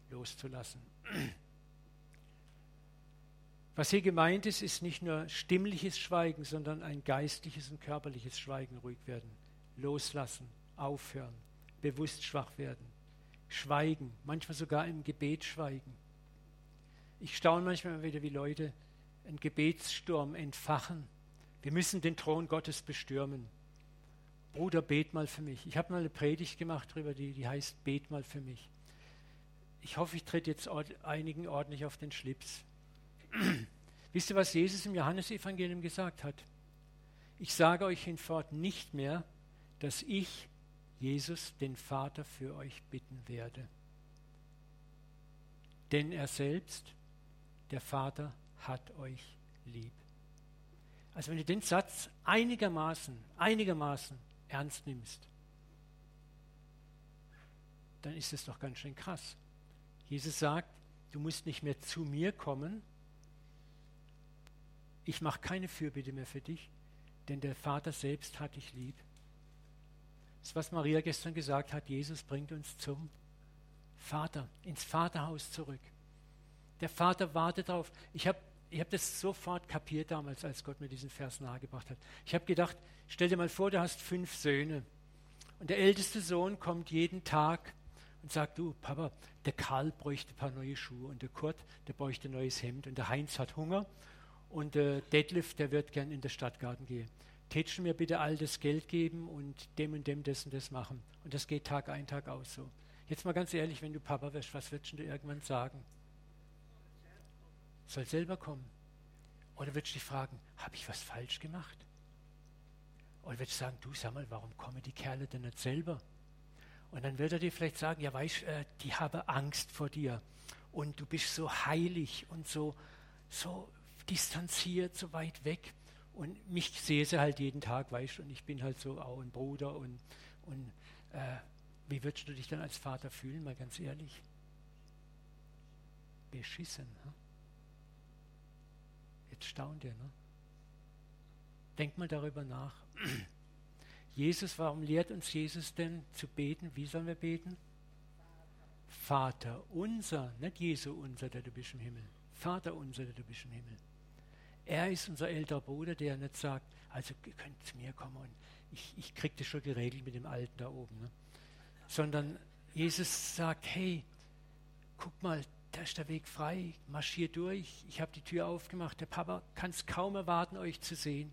loszulassen. Was hier gemeint ist, ist nicht nur stimmliches Schweigen, sondern ein geistliches und körperliches Schweigen, ruhig werden loslassen, aufhören, bewusst schwach werden, schweigen, manchmal sogar im Gebet schweigen. Ich staune manchmal wieder, wie Leute einen Gebetssturm entfachen. Wir müssen den Thron Gottes bestürmen. Bruder, bet mal für mich. Ich habe mal eine Predigt gemacht darüber, die, die heißt Bet mal für mich. Ich hoffe, ich trete jetzt einigen ordentlich auf den Schlips. Wisst ihr, was Jesus im Johannesevangelium gesagt hat? Ich sage euch hinfort nicht mehr, dass ich, Jesus, den Vater für euch bitten werde. Denn er selbst, der Vater, hat euch lieb. Also wenn du den Satz einigermaßen, einigermaßen ernst nimmst, dann ist es doch ganz schön krass. Jesus sagt, du musst nicht mehr zu mir kommen, ich mache keine Fürbitte mehr für dich, denn der Vater selbst hat dich lieb. Das, was Maria gestern gesagt hat, Jesus bringt uns zum Vater, ins Vaterhaus zurück. Der Vater wartet darauf. Ich habe ich hab das sofort kapiert damals, als Gott mir diesen Vers nahegebracht hat. Ich habe gedacht, stell dir mal vor, du hast fünf Söhne. Und der älteste Sohn kommt jeden Tag und sagt, du Papa, der Karl bräuchte ein paar neue Schuhe und der Kurt, der bräuchte ein neues Hemd und der Heinz hat Hunger und der Detlef, der wird gern in den Stadtgarten gehen. Tätst du mir bitte all das Geld geben und dem und dem das und das machen. Und das geht Tag ein, Tag aus so. Jetzt mal ganz ehrlich, wenn du Papa wirst, was würdest du irgendwann sagen? Soll selber kommen. Oder würdest du dich fragen, habe ich was falsch gemacht? Oder würdest du sagen, du sag mal, warum kommen die Kerle denn nicht selber? Und dann wird er dir vielleicht sagen, ja weißt, äh, die haben Angst vor dir. Und du bist so heilig und so, so distanziert, so weit weg. Und mich sehe sie halt jeden Tag, weißt du, und ich bin halt so auch ein Bruder und, und äh, wie würdest du dich dann als Vater fühlen, mal ganz ehrlich? Beschissen. Ne? Jetzt staunt ihr, ne? Denk mal darüber nach. Jesus, warum lehrt uns Jesus denn zu beten? Wie sollen wir beten? Vater unser, nicht Jesu unser, der du bist im Himmel. Vater unser, der du bist im Himmel. Er ist unser älterer Bruder, der nicht sagt, also ihr könnt zu mir kommen und ich, ich kriege das schon geregelt mit dem Alten da oben. Ne? Sondern Jesus sagt, hey, guck mal, da ist der Weg frei, marschier durch, ich habe die Tür aufgemacht, der Papa kann es kaum erwarten, euch zu sehen.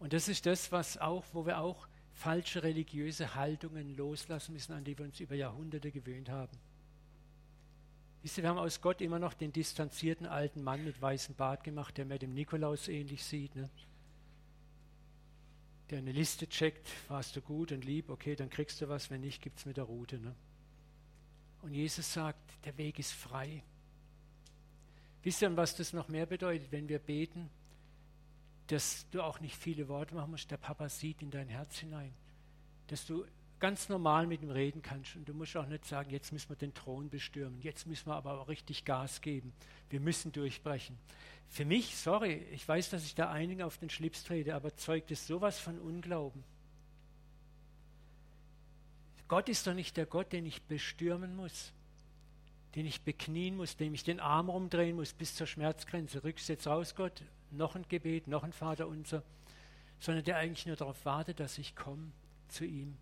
Und das ist das, was auch, wo wir auch falsche religiöse Haltungen loslassen müssen, an die wir uns über Jahrhunderte gewöhnt haben. Wisst ihr, wir haben aus Gott immer noch den distanzierten alten Mann mit weißem Bart gemacht, der mir dem Nikolaus ähnlich sieht. Ne? Der eine Liste checkt, warst du gut und lieb, okay, dann kriegst du was, wenn nicht, gibt es mit der Route. Ne? Und Jesus sagt, der Weg ist frei. Wisst ihr, was das noch mehr bedeutet, wenn wir beten? Dass du auch nicht viele Worte machen musst, der Papa sieht in dein Herz hinein. Dass du ganz normal mit ihm reden kannst. Und du musst auch nicht sagen, jetzt müssen wir den Thron bestürmen, jetzt müssen wir aber auch richtig Gas geben. Wir müssen durchbrechen. Für mich, sorry, ich weiß, dass ich da einigen auf den Schlips trete, aber zeugt es sowas von Unglauben. Gott ist doch nicht der Gott, den ich bestürmen muss, den ich beknien muss, dem ich den Arm rumdrehen muss bis zur Schmerzgrenze. Rückst raus, Gott, noch ein Gebet, noch ein Vater unser, sondern der eigentlich nur darauf wartet, dass ich komme zu ihm.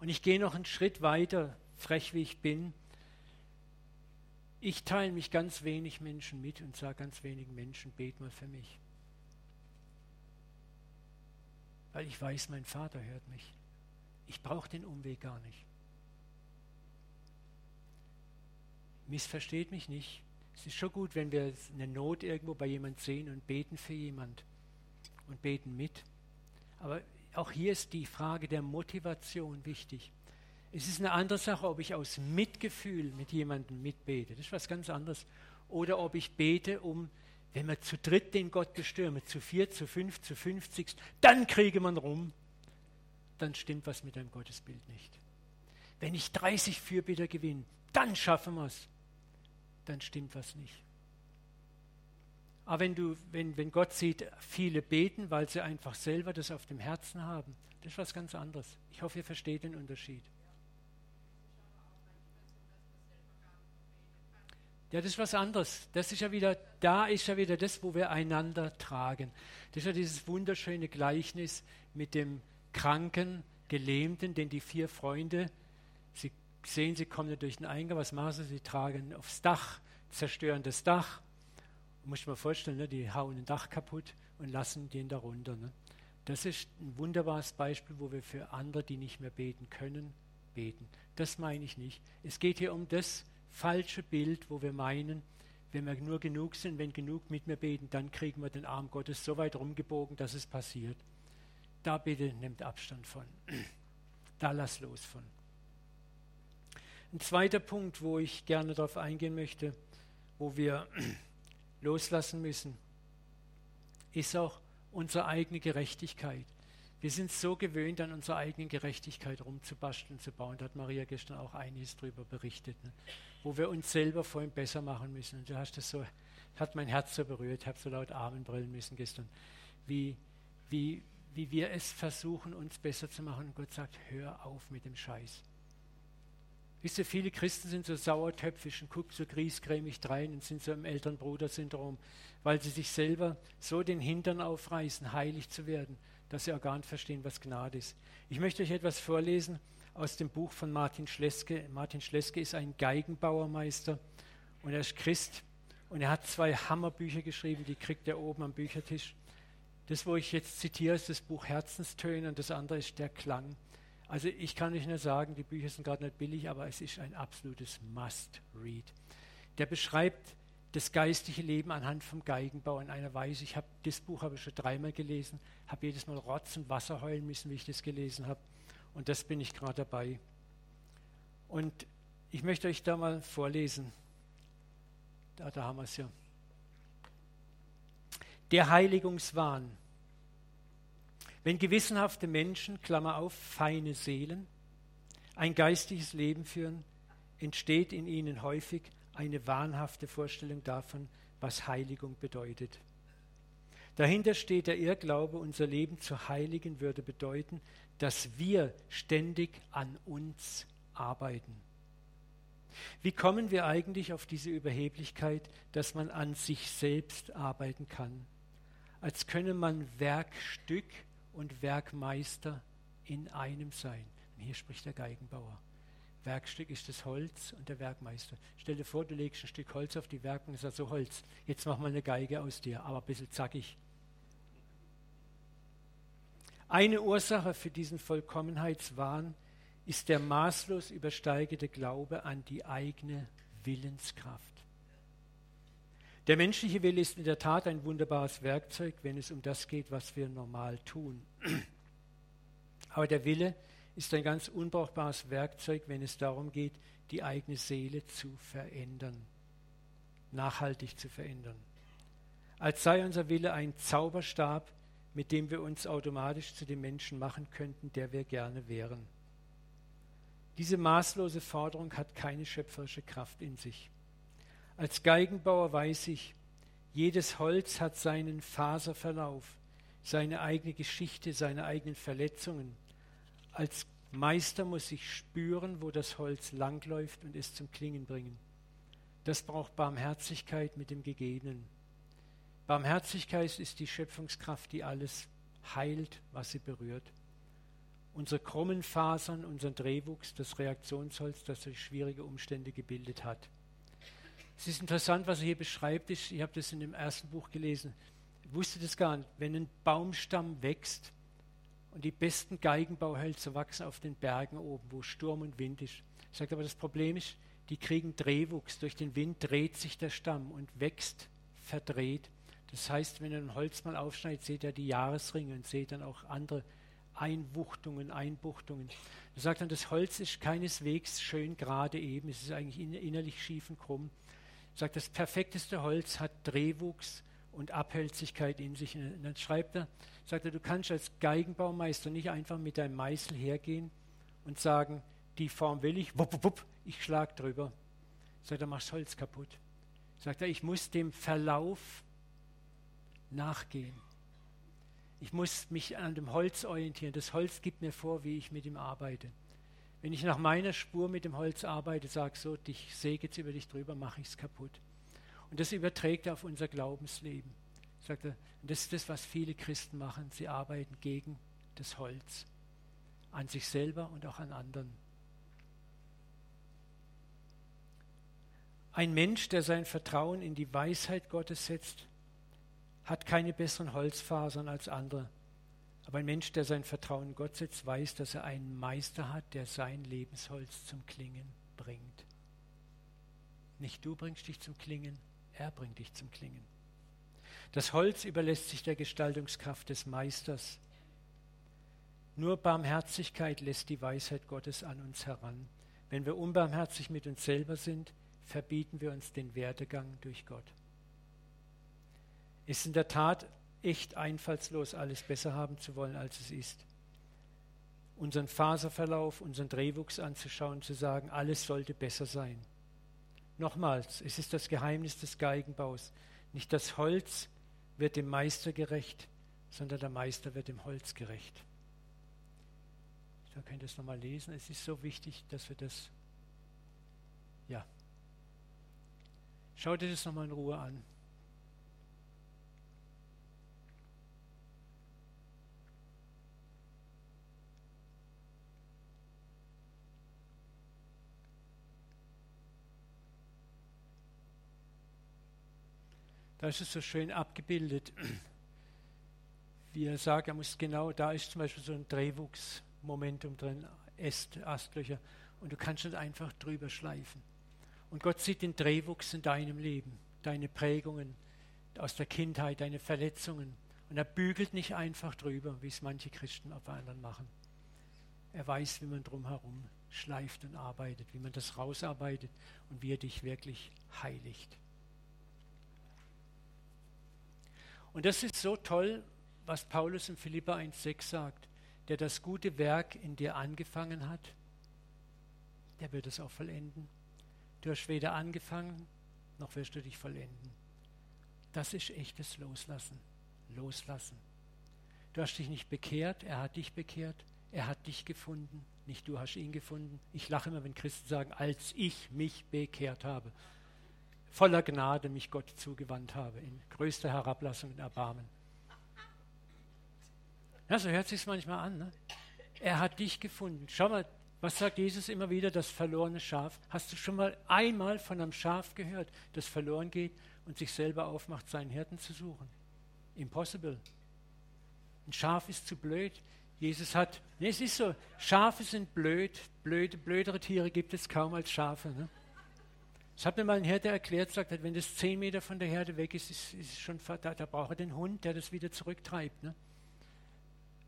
Und ich gehe noch einen Schritt weiter, frech wie ich bin. Ich teile mich ganz wenig Menschen mit und sage ganz wenigen Menschen, bet mal für mich. Weil ich weiß, mein Vater hört mich. Ich brauche den Umweg gar nicht. Missversteht mich nicht. Es ist schon gut, wenn wir eine Not irgendwo bei jemand sehen und beten für jemand und beten mit. Aber auch hier ist die Frage der Motivation wichtig. Es ist eine andere Sache, ob ich aus Mitgefühl mit jemandem mitbete. Das ist was ganz anderes. Oder ob ich bete, um, wenn wir zu dritt den Gott bestürmen, zu vier, zu fünf, zu fünfzig, dann kriege man rum. Dann stimmt was mit deinem Gottesbild nicht. Wenn ich 30 Fürbitter gewinne, dann schaffen wir es. Dann stimmt was nicht. Aber wenn, du, wenn, wenn Gott sieht, viele beten, weil sie einfach selber das auf dem Herzen haben, das ist was ganz anderes. Ich hoffe, ihr versteht den Unterschied. Ja, das ist was anderes. Das ist ja wieder, da ist ja wieder das, wo wir einander tragen. Das ist ja dieses wunderschöne Gleichnis mit dem kranken, gelähmten, den die vier Freunde, sie sehen, sie kommen durch den Eingang, was machen sie? Sie tragen aufs Dach, zerstören das Dach muss man vorstellen, ne, die hauen ein Dach kaputt und lassen den darunter. Ne. Das ist ein wunderbares Beispiel, wo wir für andere, die nicht mehr beten können, beten. Das meine ich nicht. Es geht hier um das falsche Bild, wo wir meinen, wenn wir nur genug sind, wenn genug mit mir beten, dann kriegen wir den Arm Gottes so weit rumgebogen, dass es passiert. Da bitte nehmt Abstand von. Da lass los von. Ein zweiter Punkt, wo ich gerne darauf eingehen möchte, wo wir loslassen müssen, ist auch unsere eigene Gerechtigkeit. Wir sind so gewöhnt, an unserer eigenen Gerechtigkeit rumzubasteln, zu bauen. Da hat Maria gestern auch einiges darüber berichtet, ne? wo wir uns selber vorhin besser machen müssen. Und du hast das so, hat mein Herz so berührt, habe so laut Armen brillen müssen gestern, wie, wie, wie wir es versuchen, uns besser zu machen. Und Gott sagt, hör auf mit dem Scheiß. Wisst ihr, viele Christen sind so sauertöpfisch und gucken so griesgrämig drein und sind so im Elternbruder-Syndrom, weil sie sich selber so den Hintern aufreißen, heilig zu werden, dass sie auch gar nicht verstehen, was Gnade ist. Ich möchte euch etwas vorlesen aus dem Buch von Martin Schleske. Martin Schleske ist ein Geigenbauermeister und er ist Christ und er hat zwei Hammerbücher geschrieben, die kriegt er oben am Büchertisch. Das, wo ich jetzt zitiere, ist das Buch Herzenstöne und das andere ist der Klang. Also ich kann euch nur sagen, die Bücher sind gerade nicht billig, aber es ist ein absolutes Must-Read. Der beschreibt das geistliche Leben anhand vom Geigenbau in einer Weise. Ich habe das Buch habe ich schon dreimal gelesen, habe jedes Mal Rotz und Wasser heulen müssen, wie ich das gelesen habe. Und das bin ich gerade dabei. Und ich möchte euch da mal vorlesen. Da, da haben wir es ja. Der Heiligungswahn wenn gewissenhafte Menschen, Klammer auf, feine Seelen, ein geistiges Leben führen, entsteht in ihnen häufig eine wahnhafte Vorstellung davon, was Heiligung bedeutet. Dahinter steht der Irrglaube, unser Leben zu heiligen würde bedeuten, dass wir ständig an uns arbeiten. Wie kommen wir eigentlich auf diese Überheblichkeit, dass man an sich selbst arbeiten kann? Als könne man Werkstück und Werkmeister in einem sein. Und hier spricht der Geigenbauer. Werkstück ist das Holz und der Werkmeister. Stell dir vor, du legst ein Stück Holz auf die Werkung und sagst so Holz, jetzt mach mal eine Geige aus dir, aber ein bisschen zackig. Eine Ursache für diesen Vollkommenheitswahn ist der maßlos übersteigende Glaube an die eigene Willenskraft. Der menschliche Wille ist in der Tat ein wunderbares Werkzeug, wenn es um das geht, was wir normal tun. Aber der Wille ist ein ganz unbrauchbares Werkzeug, wenn es darum geht, die eigene Seele zu verändern, nachhaltig zu verändern. Als sei unser Wille ein Zauberstab, mit dem wir uns automatisch zu dem Menschen machen könnten, der wir gerne wären. Diese maßlose Forderung hat keine schöpferische Kraft in sich. Als Geigenbauer weiß ich, jedes Holz hat seinen Faserverlauf, seine eigene Geschichte, seine eigenen Verletzungen. Als Meister muss ich spüren, wo das Holz langläuft und es zum Klingen bringen. Das braucht Barmherzigkeit mit dem Gegebenen. Barmherzigkeit ist die Schöpfungskraft, die alles heilt, was sie berührt. Unsere krummen Fasern, unseren Drehwuchs, das Reaktionsholz, das durch schwierige Umstände gebildet hat. Es ist interessant, was er hier beschreibt. Ich, habe das in dem ersten Buch gelesen. Ich wusste das gar nicht. Wenn ein Baumstamm wächst und die besten Geigenbauhölzer wachsen auf den Bergen oben, wo Sturm und Wind ist. Ich sage aber, das Problem ist, die kriegen Drehwuchs. Durch den Wind dreht sich der Stamm und wächst verdreht. Das heißt, wenn ihr ein Holz mal aufschneidet, seht ihr die Jahresringe und seht dann auch andere Einwuchtungen, Einbuchtungen. Er sagt dann, das Holz ist keineswegs schön gerade eben, es ist eigentlich innerlich schief und krumm sagt, das perfekteste Holz hat Drehwuchs und Abhältigkeit in sich. Und dann schreibt er, sagt er, du kannst als Geigenbaumeister nicht einfach mit deinem Meißel hergehen und sagen, die Form will ich, wupp, wupp, ich schlag drüber. Sagt er, machst Holz kaputt. Sagt er, ich muss dem Verlauf nachgehen. Ich muss mich an dem Holz orientieren. Das Holz gibt mir vor, wie ich mit ihm arbeite. Wenn ich nach meiner Spur mit dem Holz arbeite, sage so, ich säge jetzt über dich drüber, mache ich es kaputt. Und das überträgt er auf unser Glaubensleben. Sagt er, und das ist das, was viele Christen machen. Sie arbeiten gegen das Holz. An sich selber und auch an anderen. Ein Mensch, der sein Vertrauen in die Weisheit Gottes setzt, hat keine besseren Holzfasern als andere. Aber ein Mensch, der sein Vertrauen Gott setzt, weiß, dass er einen Meister hat, der sein Lebensholz zum Klingen bringt. Nicht du bringst dich zum Klingen, er bringt dich zum Klingen. Das Holz überlässt sich der Gestaltungskraft des Meisters. Nur Barmherzigkeit lässt die Weisheit Gottes an uns heran. Wenn wir unbarmherzig mit uns selber sind, verbieten wir uns den Werdegang durch Gott. Ist in der Tat echt einfallslos, alles besser haben zu wollen, als es ist. Unseren Faserverlauf, unseren Drehwuchs anzuschauen, zu sagen, alles sollte besser sein. Nochmals, es ist das Geheimnis des Geigenbaus. Nicht das Holz wird dem Meister gerecht, sondern der Meister wird dem Holz gerecht. Da könnt ihr es nochmal lesen. Es ist so wichtig, dass wir das, ja. Schaut dir das nochmal in Ruhe an. Da ist es so schön abgebildet, wie er sagt, er muss genau, da ist zum Beispiel so ein Drehwuchsmomentum drin, Äst, Astlöcher, und du kannst nicht einfach drüber schleifen. Und Gott sieht den Drehwuchs in deinem Leben, deine Prägungen aus der Kindheit, deine Verletzungen. Und er bügelt nicht einfach drüber, wie es manche Christen auf anderen machen. Er weiß, wie man drumherum schleift und arbeitet, wie man das rausarbeitet und wie er dich wirklich heiligt. Und das ist so toll, was Paulus in Philippa 1,6 sagt. Der das gute Werk in dir angefangen hat, der wird es auch vollenden. Du hast weder angefangen, noch wirst du dich vollenden. Das ist echtes Loslassen. Loslassen. Du hast dich nicht bekehrt, er hat dich bekehrt, er hat dich gefunden, nicht du hast ihn gefunden. Ich lache immer, wenn Christen sagen, als ich mich bekehrt habe voller Gnade mich Gott zugewandt habe, in größter Herablassung und Erbarmen. Ja, so hört sich manchmal an. Ne? Er hat dich gefunden. Schau mal, was sagt Jesus immer wieder? Das verlorene Schaf. Hast du schon mal einmal von einem Schaf gehört, das verloren geht und sich selber aufmacht, seinen Hirten zu suchen? Impossible. Ein Schaf ist zu blöd. Jesus hat, nee, es ist so, Schafe sind blöd, blöde, blödere Tiere gibt es kaum als Schafe. Ne? Das hat mir mal ein Hirte erklärt, sagt, wenn das zehn Meter von der Herde weg ist, ist, ist schon, da, da braucht er den Hund, der das wieder zurücktreibt. Ne?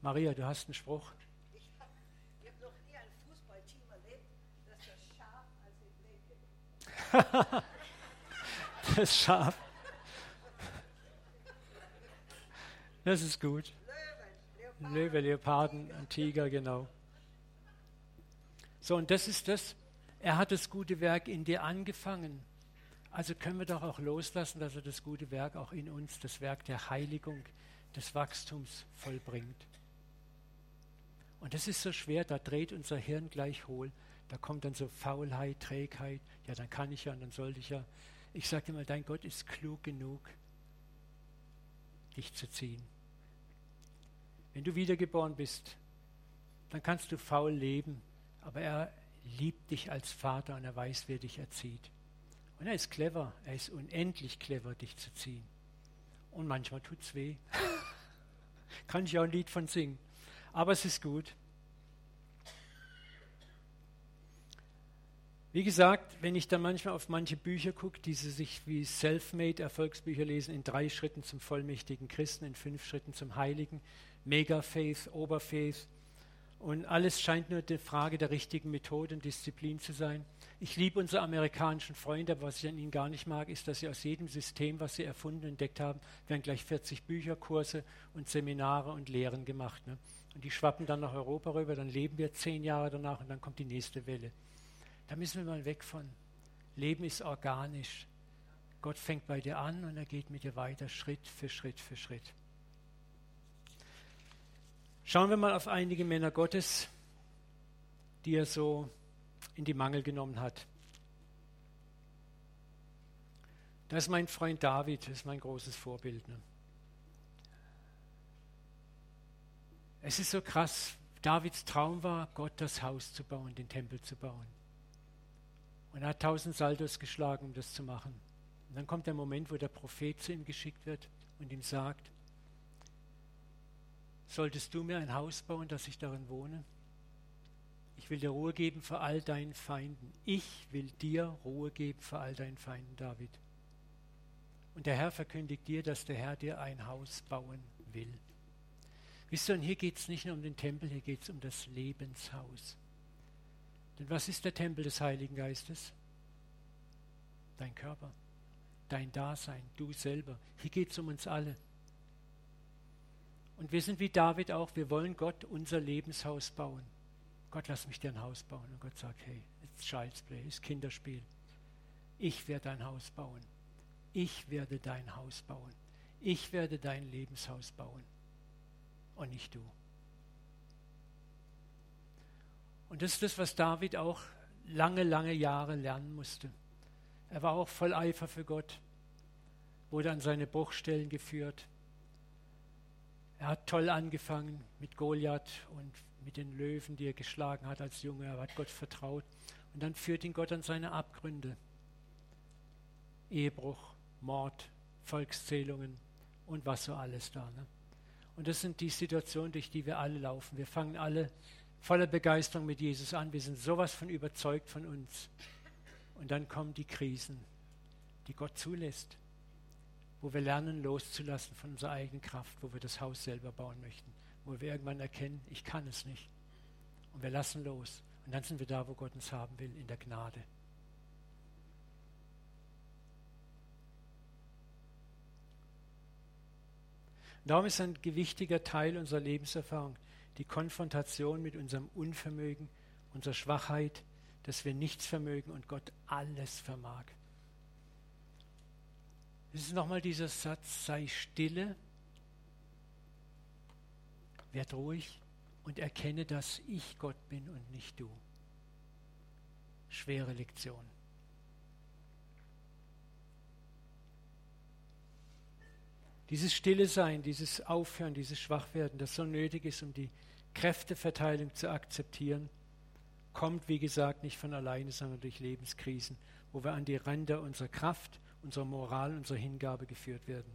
Maria, du hast einen Spruch. Ich habe hab noch nie ein Fußballteam erlebt, das das Schaf als gibt. das Schaf. Das ist gut. Löwe, Leoparden, ein Tiger, genau. So, und das ist das, er hat das gute Werk in dir angefangen. Also können wir doch auch loslassen, dass er das gute Werk auch in uns, das Werk der Heiligung, des Wachstums vollbringt. Und das ist so schwer, da dreht unser Hirn gleich hohl. Da kommt dann so Faulheit, Trägheit. Ja, dann kann ich ja und dann sollte ich ja. Ich sage immer, dein Gott ist klug genug, dich zu ziehen. Wenn du wiedergeboren bist, dann kannst du faul leben, aber er liebt dich als Vater und er weiß, wer dich erzieht. Und er ist clever, er ist unendlich clever, dich zu ziehen. Und manchmal tut es weh. Kann ich auch ein Lied von singen aber es ist gut. Wie gesagt, wenn ich dann manchmal auf manche Bücher gucke, die sie sich wie Selfmade Erfolgsbücher lesen, in drei Schritten zum vollmächtigen Christen, in fünf Schritten zum Heiligen, Mega-Faith, Oberfaith, und alles scheint nur die Frage der richtigen Methode und Disziplin zu sein. Ich liebe unsere amerikanischen Freunde, aber was ich an ihnen gar nicht mag, ist, dass sie aus jedem System, was sie erfunden, entdeckt haben, werden gleich 40 Bücher, Kurse und Seminare und Lehren gemacht. Ne? Und die schwappen dann nach Europa rüber, dann leben wir zehn Jahre danach und dann kommt die nächste Welle. Da müssen wir mal weg von. Leben ist organisch. Gott fängt bei dir an und er geht mit dir weiter, Schritt für Schritt für Schritt. Schauen wir mal auf einige Männer Gottes, die er so in die Mangel genommen hat. Das ist mein Freund David, das ist mein großes Vorbild. Ne? Es ist so krass. Davids Traum war, Gott das Haus zu bauen, den Tempel zu bauen. Und er hat tausend Saldos geschlagen, um das zu machen. Und dann kommt der Moment, wo der Prophet zu ihm geschickt wird und ihm sagt, solltest du mir ein Haus bauen, dass ich darin wohne? Ich will dir Ruhe geben vor all deinen Feinden. Ich will dir Ruhe geben vor all deinen Feinden, David. Und der Herr verkündigt dir, dass der Herr dir ein Haus bauen will. Wisst ihr, und hier geht es nicht nur um den Tempel, hier geht es um das Lebenshaus. Denn was ist der Tempel des Heiligen Geistes? Dein Körper, dein Dasein, du selber. Hier geht es um uns alle. Und wir sind wie David auch, wir wollen Gott unser Lebenshaus bauen. Gott, lass mich dir ein Haus bauen. Und Gott sagt, hey, it's Child's Play, ist Kinderspiel. Ich werde dein Haus bauen. Ich werde dein Haus bauen. Ich werde dein Lebenshaus bauen und nicht du. Und das ist das, was David auch lange, lange Jahre lernen musste. Er war auch voll Eifer für Gott, wurde an seine Bruchstellen geführt. Er hat toll angefangen mit Goliath und mit den Löwen, die er geschlagen hat als Junge. Er hat Gott vertraut. Und dann führt ihn Gott an seine Abgründe. Ehebruch, Mord, Volkszählungen und was so alles da. Ne? Und das sind die Situationen, durch die wir alle laufen. Wir fangen alle voller Begeisterung mit Jesus an. Wir sind sowas von überzeugt von uns. Und dann kommen die Krisen, die Gott zulässt, wo wir lernen loszulassen von unserer eigenen Kraft, wo wir das Haus selber bauen möchten, wo wir irgendwann erkennen, ich kann es nicht. Und wir lassen los. Und dann sind wir da, wo Gott uns haben will, in der Gnade. Darum ist ein gewichtiger Teil unserer Lebenserfahrung die Konfrontation mit unserem Unvermögen, unserer Schwachheit, dass wir nichts vermögen und Gott alles vermag. Es ist nochmal dieser Satz, sei stille, werd ruhig und erkenne, dass ich Gott bin und nicht du. Schwere Lektion. Dieses Stille Sein, dieses Aufhören, dieses Schwachwerden, das so nötig ist, um die Kräfteverteilung zu akzeptieren, kommt, wie gesagt, nicht von alleine, sondern durch Lebenskrisen, wo wir an die Ränder unserer Kraft, unserer Moral, unserer Hingabe geführt werden.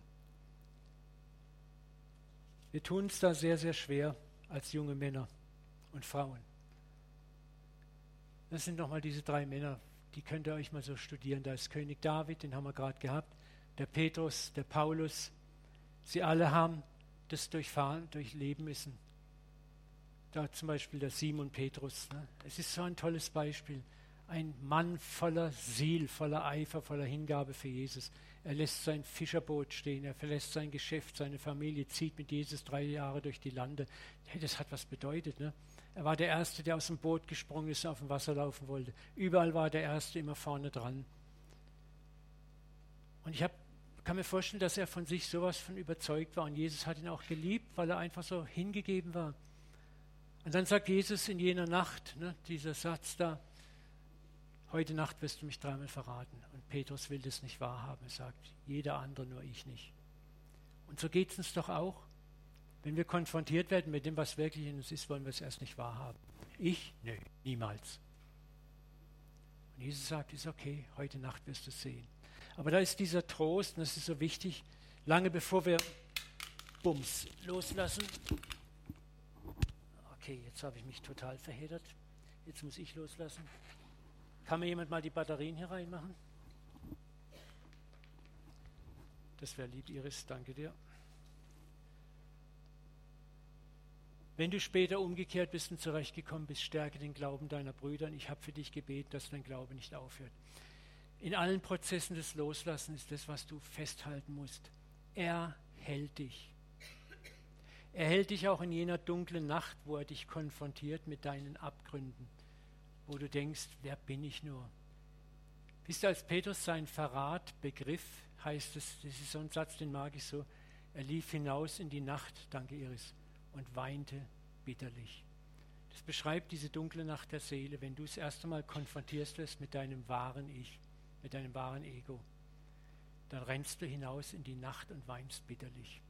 Wir tun es da sehr, sehr schwer als junge Männer und Frauen. Das sind nochmal diese drei Männer, die könnt ihr euch mal so studieren. Da ist König David, den haben wir gerade gehabt, der Petrus, der Paulus, Sie alle haben das durchfahren, durchleben müssen. Da zum Beispiel der Simon Petrus. Ne? Es ist so ein tolles Beispiel. Ein Mann voller Ziel, voller Eifer, voller Hingabe für Jesus. Er lässt sein Fischerboot stehen, er verlässt sein Geschäft, seine Familie, zieht mit Jesus drei Jahre durch die Lande. Hey, das hat was bedeutet. Ne? Er war der Erste, der aus dem Boot gesprungen ist, auf dem Wasser laufen wollte. Überall war der Erste immer vorne dran. Und ich hab, kann mir vorstellen, dass er von sich sowas von überzeugt war. Und Jesus hat ihn auch geliebt, weil er einfach so hingegeben war. Und dann sagt Jesus in jener Nacht, ne, dieser Satz da, heute Nacht wirst du mich dreimal verraten. Und Petrus will das nicht wahrhaben. Er sagt, jeder andere, nur ich nicht. Und so geht es uns doch auch. Wenn wir konfrontiert werden mit dem, was wirklich in uns ist, wollen wir es erst nicht wahrhaben. Ich? Nö, niemals. Und Jesus sagt, ist okay, heute Nacht wirst du es sehen. Aber da ist dieser Trost, und das ist so wichtig, lange bevor wir Bums loslassen. Okay, jetzt habe ich mich total verheddert. Jetzt muss ich loslassen. Kann mir jemand mal die Batterien hier reinmachen? Das wäre lieb, Iris, danke dir. Wenn du später umgekehrt bist und zurechtgekommen bist, stärke den Glauben deiner Brüder. Und ich habe für dich gebeten, dass dein Glaube nicht aufhört. In allen Prozessen des Loslassens ist das, was du festhalten musst. Er hält dich. Er hält dich auch in jener dunklen Nacht, wo er dich konfrontiert mit deinen Abgründen, wo du denkst, wer bin ich nur? Wisst ihr, als Petrus seinen Verrat begriff, heißt es, das ist so ein Satz, den mag ich so, er lief hinaus in die Nacht, danke Iris, und weinte bitterlich. Das beschreibt diese dunkle Nacht der Seele, wenn du das erste Mal konfrontierst wirst mit deinem wahren Ich mit deinem wahren Ego, dann rennst du hinaus in die Nacht und weinst bitterlich.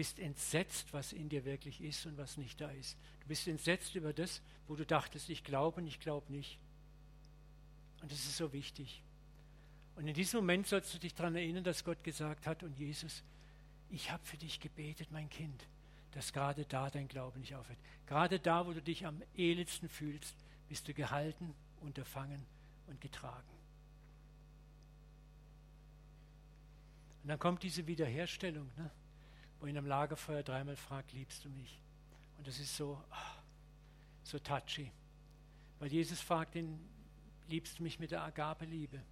Bist entsetzt, was in dir wirklich ist und was nicht da ist. Du bist entsetzt über das, wo du dachtest, ich glaube und ich glaube nicht. Und das ist so wichtig. Und in diesem Moment sollst du dich daran erinnern, dass Gott gesagt hat, und Jesus, ich habe für dich gebetet, mein Kind, dass gerade da dein Glaube nicht aufhört. Gerade da, wo du dich am elendsten fühlst, bist du gehalten, unterfangen und getragen. Und dann kommt diese Wiederherstellung, ne? Wo ihn am Lagerfeuer dreimal fragt, liebst du mich? Und das ist so, oh, so touchy. Weil Jesus fragt ihn, liebst du mich mit der Agape-Liebe?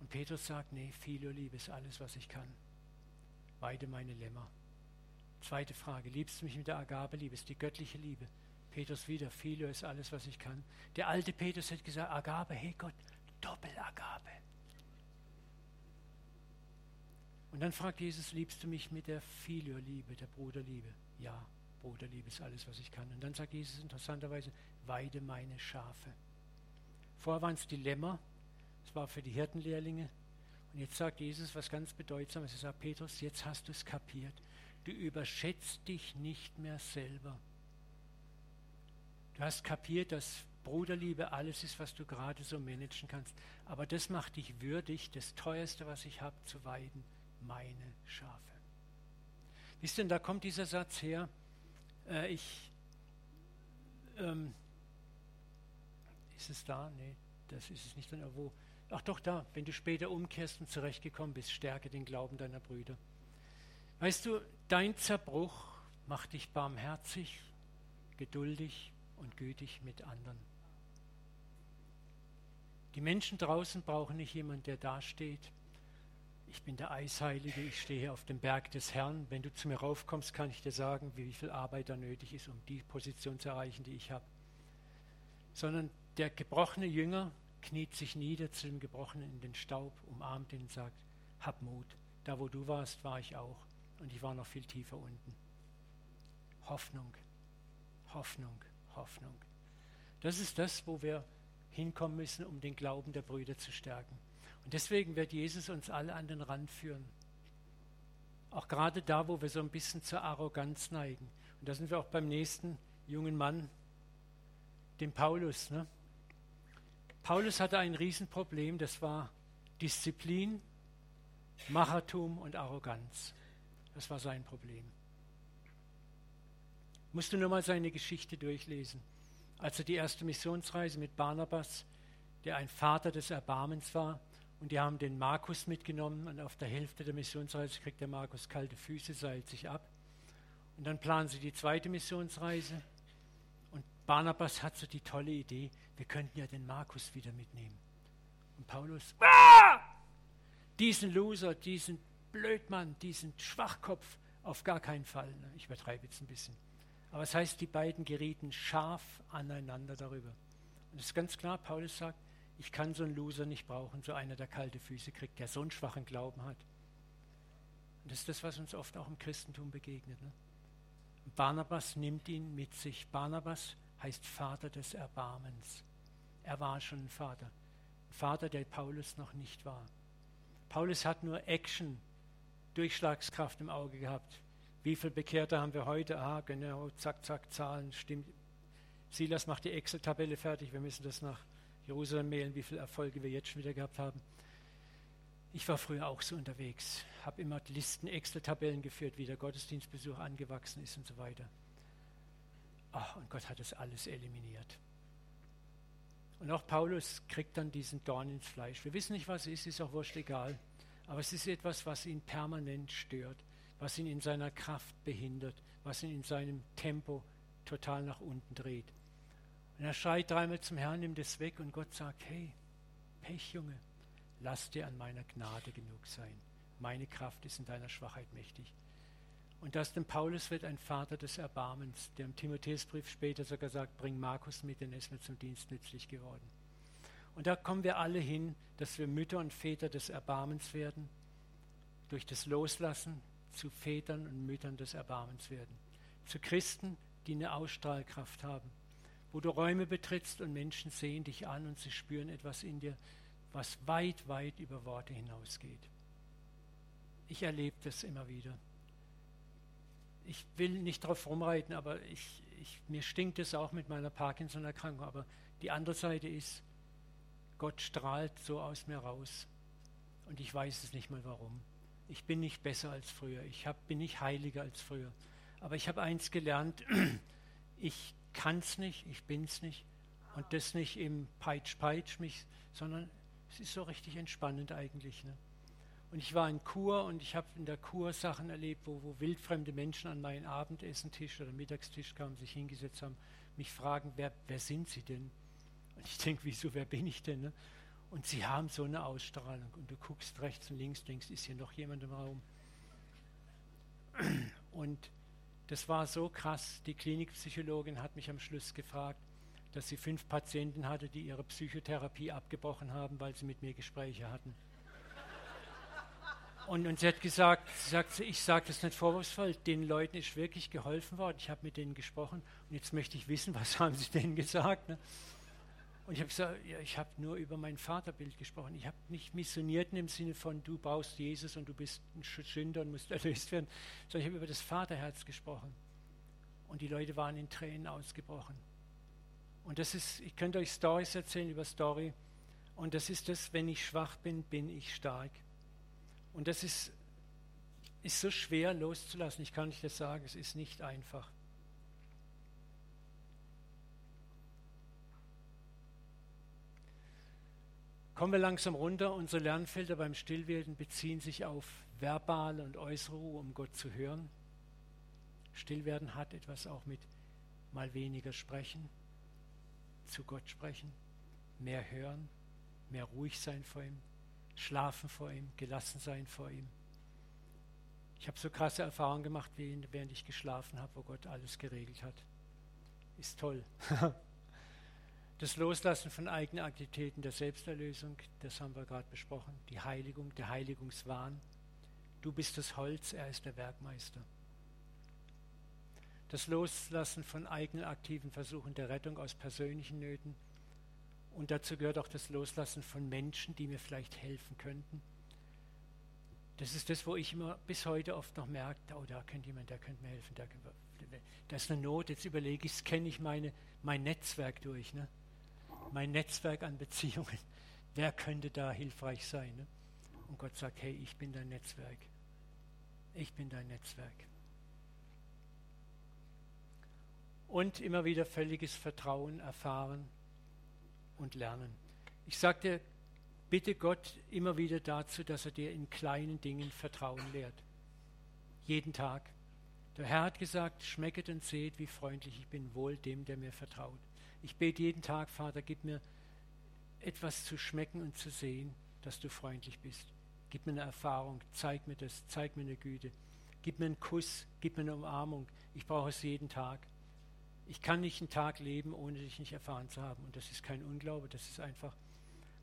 Und Petrus sagt, nee, Philo-Liebe ist alles, was ich kann. Weide meine Lämmer. Zweite Frage, liebst du mich mit der Agape-Liebe? Ist die göttliche Liebe. Petrus wieder, Philo ist alles, was ich kann. Der alte Petrus hat gesagt, Agape, hey Gott, Doppel-Agape. Und dann fragt Jesus, liebst du mich mit der Filioliebe, der Bruderliebe? Ja, Bruderliebe ist alles, was ich kann. Und dann sagt Jesus interessanterweise, weide meine Schafe. Vorher waren es die Lämmer, das war für die Hirtenlehrlinge. Und jetzt sagt Jesus was ganz Bedeutsames. Er sagt, Petrus, jetzt hast du es kapiert. Du überschätzt dich nicht mehr selber. Du hast kapiert, dass Bruderliebe alles ist, was du gerade so managen kannst. Aber das macht dich würdig, das Teuerste, was ich habe, zu weiden meine Schafe. Wisst ihr, da kommt dieser Satz her, äh, ich, ähm, ist es da? Nee, das ist es nicht dann irgendwo. Ach doch, da, wenn du später umkehrst und zurechtgekommen bist, stärke den Glauben deiner Brüder. Weißt du, dein Zerbruch macht dich barmherzig, geduldig und gütig mit anderen. Die Menschen draußen brauchen nicht jemanden, der dasteht ich bin der Eisheilige, ich stehe auf dem Berg des Herrn. Wenn du zu mir raufkommst, kann ich dir sagen, wie viel Arbeit da nötig ist, um die Position zu erreichen, die ich habe. Sondern der gebrochene Jünger kniet sich nieder zu dem Gebrochenen in den Staub, umarmt ihn und sagt, hab Mut. Da, wo du warst, war ich auch. Und ich war noch viel tiefer unten. Hoffnung, Hoffnung, Hoffnung. Das ist das, wo wir hinkommen müssen, um den Glauben der Brüder zu stärken. Und deswegen wird Jesus uns alle an den Rand führen. Auch gerade da, wo wir so ein bisschen zur Arroganz neigen. Und da sind wir auch beim nächsten jungen Mann, dem Paulus. Ne? Paulus hatte ein Riesenproblem, das war Disziplin, Machertum und Arroganz. Das war sein Problem. Musst du nur mal seine Geschichte durchlesen. Als er die erste Missionsreise mit Barnabas, der ein Vater des Erbarmens war, und die haben den Markus mitgenommen und auf der Hälfte der Missionsreise kriegt der Markus kalte Füße, seilt sich ab. Und dann planen sie die zweite Missionsreise. Und Barnabas hat so die tolle Idee, wir könnten ja den Markus wieder mitnehmen. Und Paulus, ah! diesen Loser, diesen Blödmann, diesen Schwachkopf, auf gar keinen Fall. Ich übertreibe jetzt ein bisschen. Aber es das heißt, die beiden gerieten scharf aneinander darüber. Und es ist ganz klar, Paulus sagt, ich kann so einen Loser nicht brauchen, so einer, der kalte Füße kriegt, der so einen schwachen Glauben hat. Und das ist das, was uns oft auch im Christentum begegnet. Ne? Barnabas nimmt ihn mit sich. Barnabas heißt Vater des Erbarmens. Er war schon ein Vater. Ein Vater, der Paulus noch nicht war. Paulus hat nur Action, Durchschlagskraft im Auge gehabt. Wie viele Bekehrte haben wir heute? Ah, genau, zack, zack, Zahlen, stimmt. Silas macht die Excel-Tabelle fertig. Wir müssen das nach Jerusalem mailen, wie viele Erfolge wir jetzt schon wieder gehabt haben. Ich war früher auch so unterwegs, habe immer Listen, Excel-Tabellen geführt, wie der Gottesdienstbesuch angewachsen ist und so weiter. Ach, und Gott hat das alles eliminiert. Und auch Paulus kriegt dann diesen Dorn ins Fleisch. Wir wissen nicht, was es ist, ist auch wurscht egal. Aber es ist etwas, was ihn permanent stört, was ihn in seiner Kraft behindert, was ihn in seinem Tempo total nach unten dreht. Und er schreit dreimal zum Herrn, nimmt es weg und Gott sagt, hey, Pech, Junge, lass dir an meiner Gnade genug sein. Meine Kraft ist in deiner Schwachheit mächtig. Und das dem Paulus wird ein Vater des Erbarmens, der im Timotheusbrief später sogar sagt, bring Markus mit, denn er ist mir zum Dienst nützlich geworden. Und da kommen wir alle hin, dass wir Mütter und Väter des Erbarmens werden, durch das Loslassen zu Vätern und Müttern des Erbarmens werden, zu Christen, die eine Ausstrahlkraft haben, wo du Räume betrittst und Menschen sehen dich an und sie spüren etwas in dir, was weit, weit über Worte hinausgeht. Ich erlebe das immer wieder. Ich will nicht darauf rumreiten, aber ich, ich, mir stinkt es auch mit meiner Parkinson-Erkrankung. Aber die andere Seite ist, Gott strahlt so aus mir raus und ich weiß es nicht mal warum. Ich bin nicht besser als früher, ich hab, bin nicht heiliger als früher. Aber ich habe eins gelernt, ich kann es nicht, ich bin es nicht. Und das nicht im Peitsch-Peitsch mich, sondern es ist so richtig entspannend eigentlich. Ne? Und ich war in Kur und ich habe in der Kur Sachen erlebt, wo, wo wildfremde Menschen an meinen Abendessentisch oder Mittagstisch kamen, sich hingesetzt haben, mich fragen, wer, wer sind sie denn? Und ich denke, wieso, wer bin ich denn? Ne? Und sie haben so eine Ausstrahlung. Und du guckst rechts und links, denkst, ist hier noch jemand im Raum? Und das war so krass. Die Klinikpsychologin hat mich am Schluss gefragt, dass sie fünf Patienten hatte, die ihre Psychotherapie abgebrochen haben, weil sie mit mir Gespräche hatten. Und, und sie hat gesagt, sie sagt, ich sage das nicht vorwurfsvoll, den Leuten ist wirklich geholfen worden. Ich habe mit denen gesprochen und jetzt möchte ich wissen, was haben sie denen gesagt. Ne? Und ich habe gesagt, ja, ich habe nur über mein Vaterbild gesprochen. Ich habe nicht missioniert im Sinne von, du brauchst Jesus und du bist ein Sünder und musst erlöst werden, sondern ich habe über das Vaterherz gesprochen. Und die Leute waren in Tränen ausgebrochen. Und das ist, ich könnte euch Stories erzählen über Story. Und das ist das, wenn ich schwach bin, bin ich stark. Und das ist, ist so schwer loszulassen. Ich kann euch das sagen, es ist nicht einfach. Kommen wir langsam runter. Unsere Lernfelder beim Stillwerden beziehen sich auf verbale und äußere Ruhe, um Gott zu hören. Stillwerden hat etwas auch mit mal weniger sprechen, zu Gott sprechen, mehr hören, mehr ruhig sein vor ihm, schlafen vor ihm, gelassen sein vor ihm. Ich habe so krasse Erfahrungen gemacht, während ich geschlafen habe, wo Gott alles geregelt hat. Ist toll. Das Loslassen von eigenen Aktivitäten der Selbsterlösung, das haben wir gerade besprochen. Die Heiligung, der Heiligungswahn. Du bist das Holz, er ist der Werkmeister. Das Loslassen von eigenen aktiven Versuchen der Rettung aus persönlichen Nöten. Und dazu gehört auch das Loslassen von Menschen, die mir vielleicht helfen könnten. Das ist das, wo ich immer bis heute oft noch merke, oh, da könnte jemand, der könnte mir helfen. Da, das ist eine Not, jetzt überlege ich, scanne ich meine, mein Netzwerk durch. Ne? Mein Netzwerk an Beziehungen. Wer könnte da hilfreich sein? Ne? Und Gott sagt, hey, ich bin dein Netzwerk. Ich bin dein Netzwerk. Und immer wieder völliges Vertrauen erfahren und lernen. Ich sagte, bitte Gott immer wieder dazu, dass er dir in kleinen Dingen Vertrauen lehrt. Jeden Tag. Der Herr hat gesagt, schmecket und seht, wie freundlich ich bin, wohl dem, der mir vertraut. Ich bete jeden Tag, Vater, gib mir etwas zu schmecken und zu sehen, dass du freundlich bist. Gib mir eine Erfahrung, zeig mir das, zeig mir eine Güte. Gib mir einen Kuss, gib mir eine Umarmung. Ich brauche es jeden Tag. Ich kann nicht einen Tag leben, ohne dich nicht erfahren zu haben. Und das ist kein Unglaube, das ist einfach.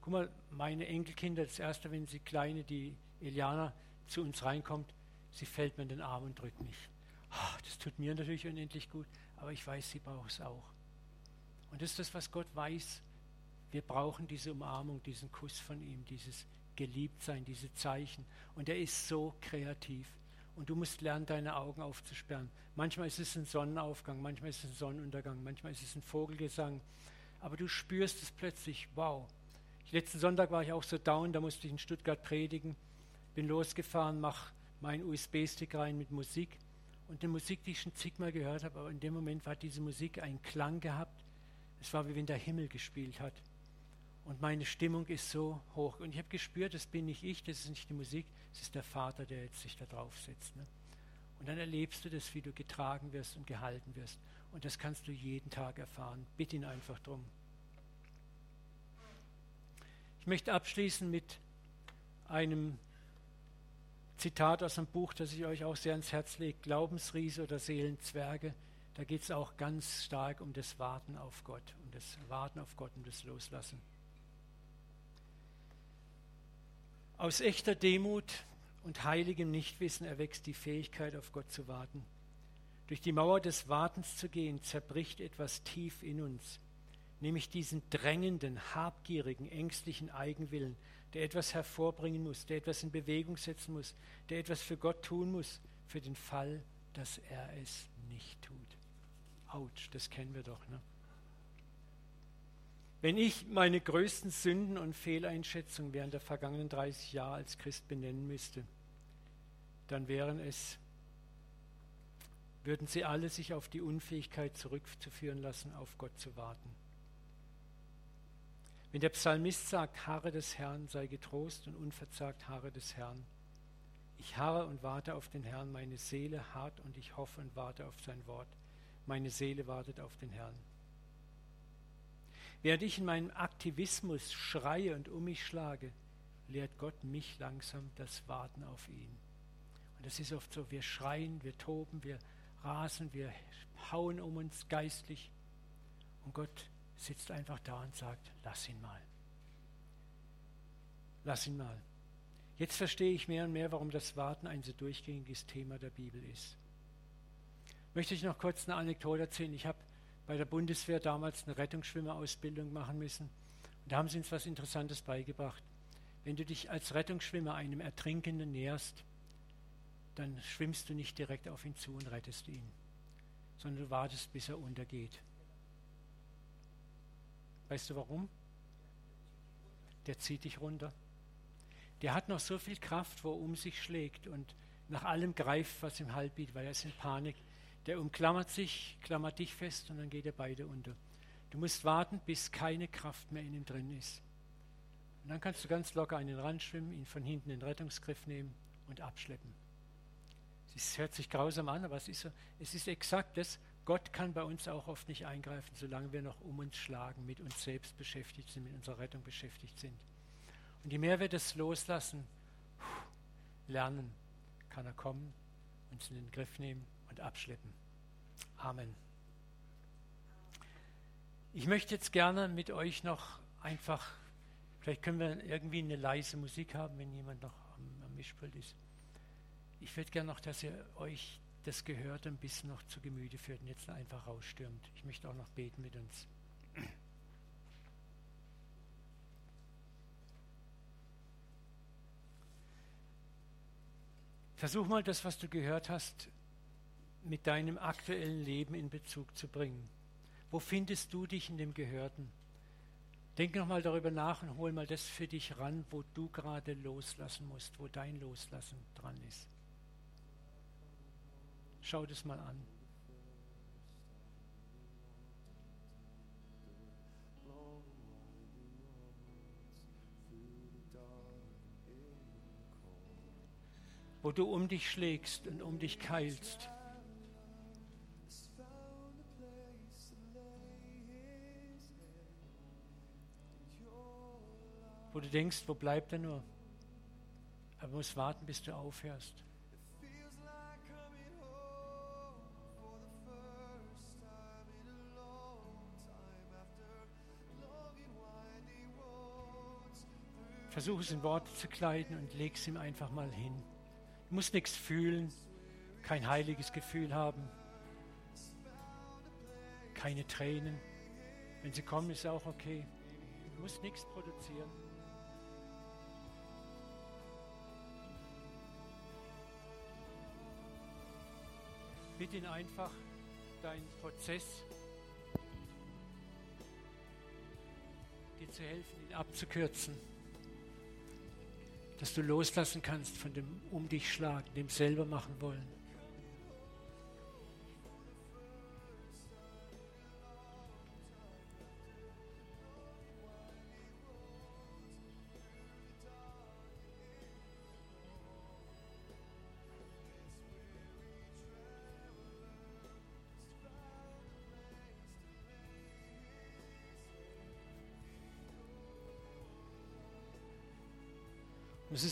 Guck mal, meine Enkelkinder, das erste, wenn sie kleine, die Eliana zu uns reinkommt, sie fällt mir in den Arm und drückt mich. Oh, das tut mir natürlich unendlich gut, aber ich weiß, sie braucht es auch. Und das ist das, was Gott weiß. Wir brauchen diese Umarmung, diesen Kuss von ihm, dieses Geliebtsein, diese Zeichen. Und er ist so kreativ. Und du musst lernen, deine Augen aufzusperren. Manchmal ist es ein Sonnenaufgang, manchmal ist es ein Sonnenuntergang, manchmal ist es ein Vogelgesang. Aber du spürst es plötzlich, wow. Letzten Sonntag war ich auch so down, da musste ich in Stuttgart predigen. Bin losgefahren, mach meinen USB-Stick rein mit Musik. Und die Musik, die ich schon zigmal gehört habe, aber in dem Moment hat diese Musik einen Klang gehabt. Es war wie wenn der Himmel gespielt hat. Und meine Stimmung ist so hoch. Und ich habe gespürt, das bin nicht ich, das ist nicht die Musik, es ist der Vater, der jetzt sich da drauf setzt. Ne? Und dann erlebst du das, wie du getragen wirst und gehalten wirst. Und das kannst du jeden Tag erfahren. Bitte ihn einfach drum. Ich möchte abschließen mit einem Zitat aus einem Buch, das ich euch auch sehr ans Herz lege, Glaubensriese oder Seelenzwerge. Da geht es auch ganz stark um das Warten auf Gott, um das Warten auf Gott, um das Loslassen. Aus echter Demut und heiligem Nichtwissen erwächst die Fähigkeit, auf Gott zu warten. Durch die Mauer des Wartens zu gehen, zerbricht etwas tief in uns, nämlich diesen drängenden, habgierigen, ängstlichen Eigenwillen, der etwas hervorbringen muss, der etwas in Bewegung setzen muss, der etwas für Gott tun muss, für den Fall, dass er es nicht tut. Autsch, das kennen wir doch. Ne? Wenn ich meine größten Sünden und Fehleinschätzungen während der vergangenen 30 Jahre als Christ benennen müsste, dann wären es, würden sie alle sich auf die Unfähigkeit zurückzuführen lassen, auf Gott zu warten. Wenn der Psalmist sagt, Harre des Herrn, sei getrost und unverzagt Harre des Herrn. Ich harre und warte auf den Herrn, meine Seele harrt und ich hoffe und warte auf sein Wort. Meine Seele wartet auf den Herrn. Während ich in meinem Aktivismus schreie und um mich schlage, lehrt Gott mich langsam das Warten auf ihn. Und das ist oft so, wir schreien, wir toben, wir rasen, wir hauen um uns geistlich. Und Gott sitzt einfach da und sagt, lass ihn mal. Lass ihn mal. Jetzt verstehe ich mehr und mehr, warum das Warten ein so durchgängiges Thema der Bibel ist. Möchte ich noch kurz eine Anekdote erzählen. Ich habe bei der Bundeswehr damals eine Rettungsschwimmerausbildung machen müssen. Und da haben sie uns was Interessantes beigebracht. Wenn du dich als Rettungsschwimmer einem Ertrinkenden näherst, dann schwimmst du nicht direkt auf ihn zu und rettest ihn, sondern du wartest, bis er untergeht. Weißt du warum? Der zieht dich runter. Der hat noch so viel Kraft, wo er um sich schlägt und nach allem greift, was ihm Halt bietet, weil er ist in Panik der umklammert sich, klammert dich fest und dann geht er beide unter. Du musst warten, bis keine Kraft mehr in ihm drin ist. Und dann kannst du ganz locker an den Rand schwimmen, ihn von hinten in den Rettungsgriff nehmen und abschleppen. Es hört sich grausam an, aber es ist, es ist exakt das. Gott kann bei uns auch oft nicht eingreifen, solange wir noch um uns schlagen, mit uns selbst beschäftigt sind, mit unserer Rettung beschäftigt sind. Und je mehr wir das loslassen, lernen, kann er kommen, uns in den Griff nehmen und abschleppen. Amen. Ich möchte jetzt gerne mit euch noch einfach, vielleicht können wir irgendwie eine leise Musik haben, wenn jemand noch am, am Mischpult ist. Ich würde gerne noch, dass ihr euch das Gehörte ein bisschen noch zu Gemüte führt und jetzt einfach rausstürmt. Ich möchte auch noch beten mit uns. Versuch mal das, was du gehört hast, mit deinem aktuellen Leben in Bezug zu bringen. Wo findest du dich in dem Gehörten? Denk nochmal darüber nach und hol mal das für dich ran, wo du gerade loslassen musst, wo dein Loslassen dran ist. Schau das mal an. Wo du um dich schlägst und um dich keilst. Du denkst, wo bleibt er nur? Aber du musst warten, bis du aufhörst. Versuch es in Worte zu kleiden und leg es ihm einfach mal hin. Du musst nichts fühlen, kein heiliges Gefühl haben, keine Tränen. Wenn sie kommen, ist auch okay. Du musst nichts produzieren. Bitte ihn einfach, deinen Prozess dir zu helfen, ihn abzukürzen dass du loslassen kannst von dem Um dich schlagen, dem selber machen wollen.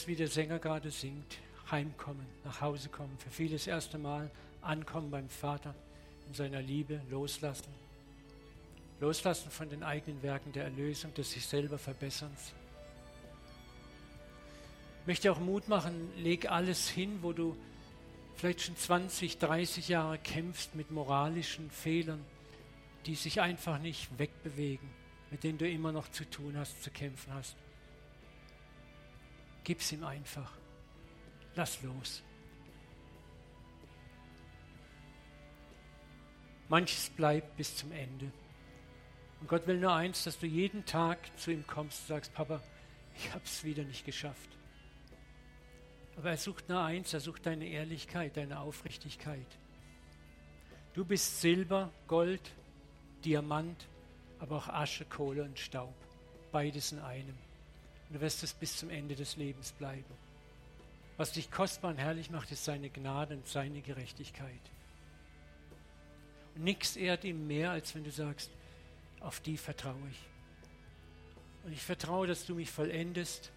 Wie der Sänger gerade singt, heimkommen, nach Hause kommen, für viele das erste Mal ankommen beim Vater in seiner Liebe, loslassen. Loslassen von den eigenen Werken der Erlösung, des sich selber Verbesserns. Ich möchte auch Mut machen, leg alles hin, wo du vielleicht schon 20, 30 Jahre kämpfst mit moralischen Fehlern, die sich einfach nicht wegbewegen, mit denen du immer noch zu tun hast, zu kämpfen hast. Gib's ihm einfach. Lass los. Manches bleibt bis zum Ende. Und Gott will nur eins, dass du jeden Tag zu ihm kommst und sagst, Papa, ich habe es wieder nicht geschafft. Aber er sucht nur eins, er sucht deine Ehrlichkeit, deine Aufrichtigkeit. Du bist Silber, Gold, Diamant, aber auch Asche, Kohle und Staub. Beides in einem. Und du wirst es bis zum Ende des Lebens bleiben. Was dich kostbar und herrlich macht, ist seine Gnade und seine Gerechtigkeit. Und nichts ehrt ihm mehr, als wenn du sagst, auf die vertraue ich. Und ich vertraue, dass du mich vollendest.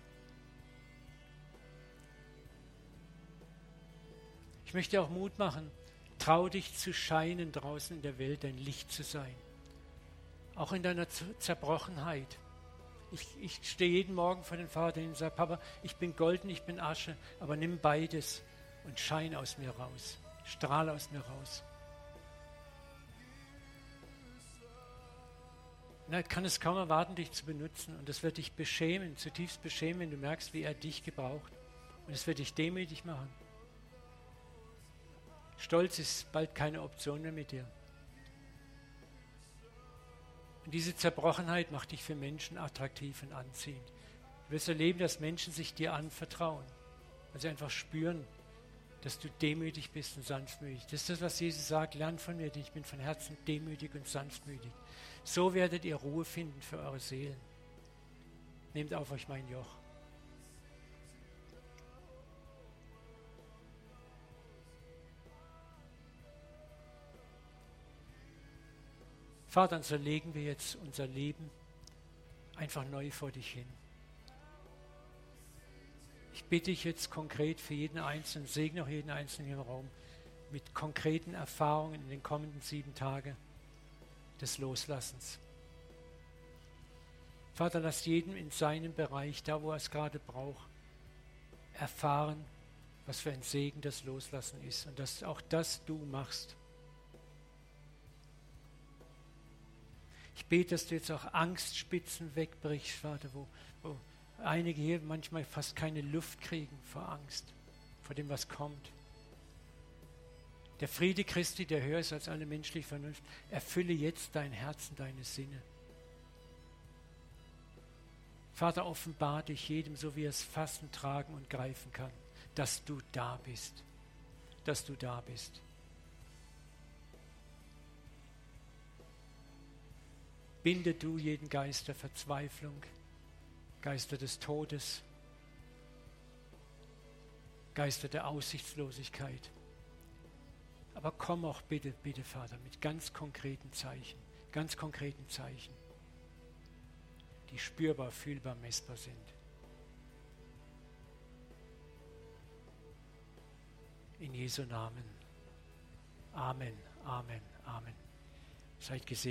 Ich möchte auch Mut machen, trau dich zu scheinen draußen in der Welt, dein Licht zu sein. Auch in deiner Zerbrochenheit. Ich, ich stehe jeden Morgen vor den Vater und sage, Papa, ich bin golden, ich bin Asche, aber nimm beides und schein aus mir raus. Strahle aus mir raus. Und er kann es kaum erwarten, dich zu benutzen. Und das wird dich beschämen, zutiefst beschämen, wenn du merkst, wie er dich gebraucht. Und es wird dich demütig machen. Stolz ist bald keine Option mehr mit dir. Und diese Zerbrochenheit macht dich für Menschen attraktiv und anziehend. Du wirst erleben, dass Menschen sich dir anvertrauen, weil sie einfach spüren, dass du demütig bist und sanftmütig. Das ist das, was Jesus sagt, lernt von mir, denn ich bin von Herzen demütig und sanftmütig. So werdet ihr Ruhe finden für eure Seelen. Nehmt auf euch mein Joch. Vater, so legen wir jetzt unser Leben einfach neu vor dich hin. Ich bitte dich jetzt konkret für jeden Einzelnen, segne auch jeden Einzelnen im Raum mit konkreten Erfahrungen in den kommenden sieben Tagen des Loslassens. Vater, lass jeden in seinem Bereich, da wo er es gerade braucht, erfahren, was für ein Segen das Loslassen ist und dass auch das du machst. Ich bete, dass du jetzt auch Angstspitzen wegbrichst, Vater, wo, wo einige hier manchmal fast keine Luft kriegen vor Angst, vor dem, was kommt. Der Friede Christi, der höher ist als alle menschliche Vernunft, erfülle jetzt dein Herz und deine Sinne. Vater, offenbar dich jedem, so wie er es fassen, tragen und greifen kann, dass du da bist, dass du da bist. Binde du jeden Geist der Verzweiflung, Geister des Todes, Geister der Aussichtslosigkeit. Aber komm auch bitte, bitte Vater, mit ganz konkreten Zeichen, ganz konkreten Zeichen, die spürbar, fühlbar, messbar sind. In Jesu Namen. Amen, Amen, Amen. Seid gesegnet.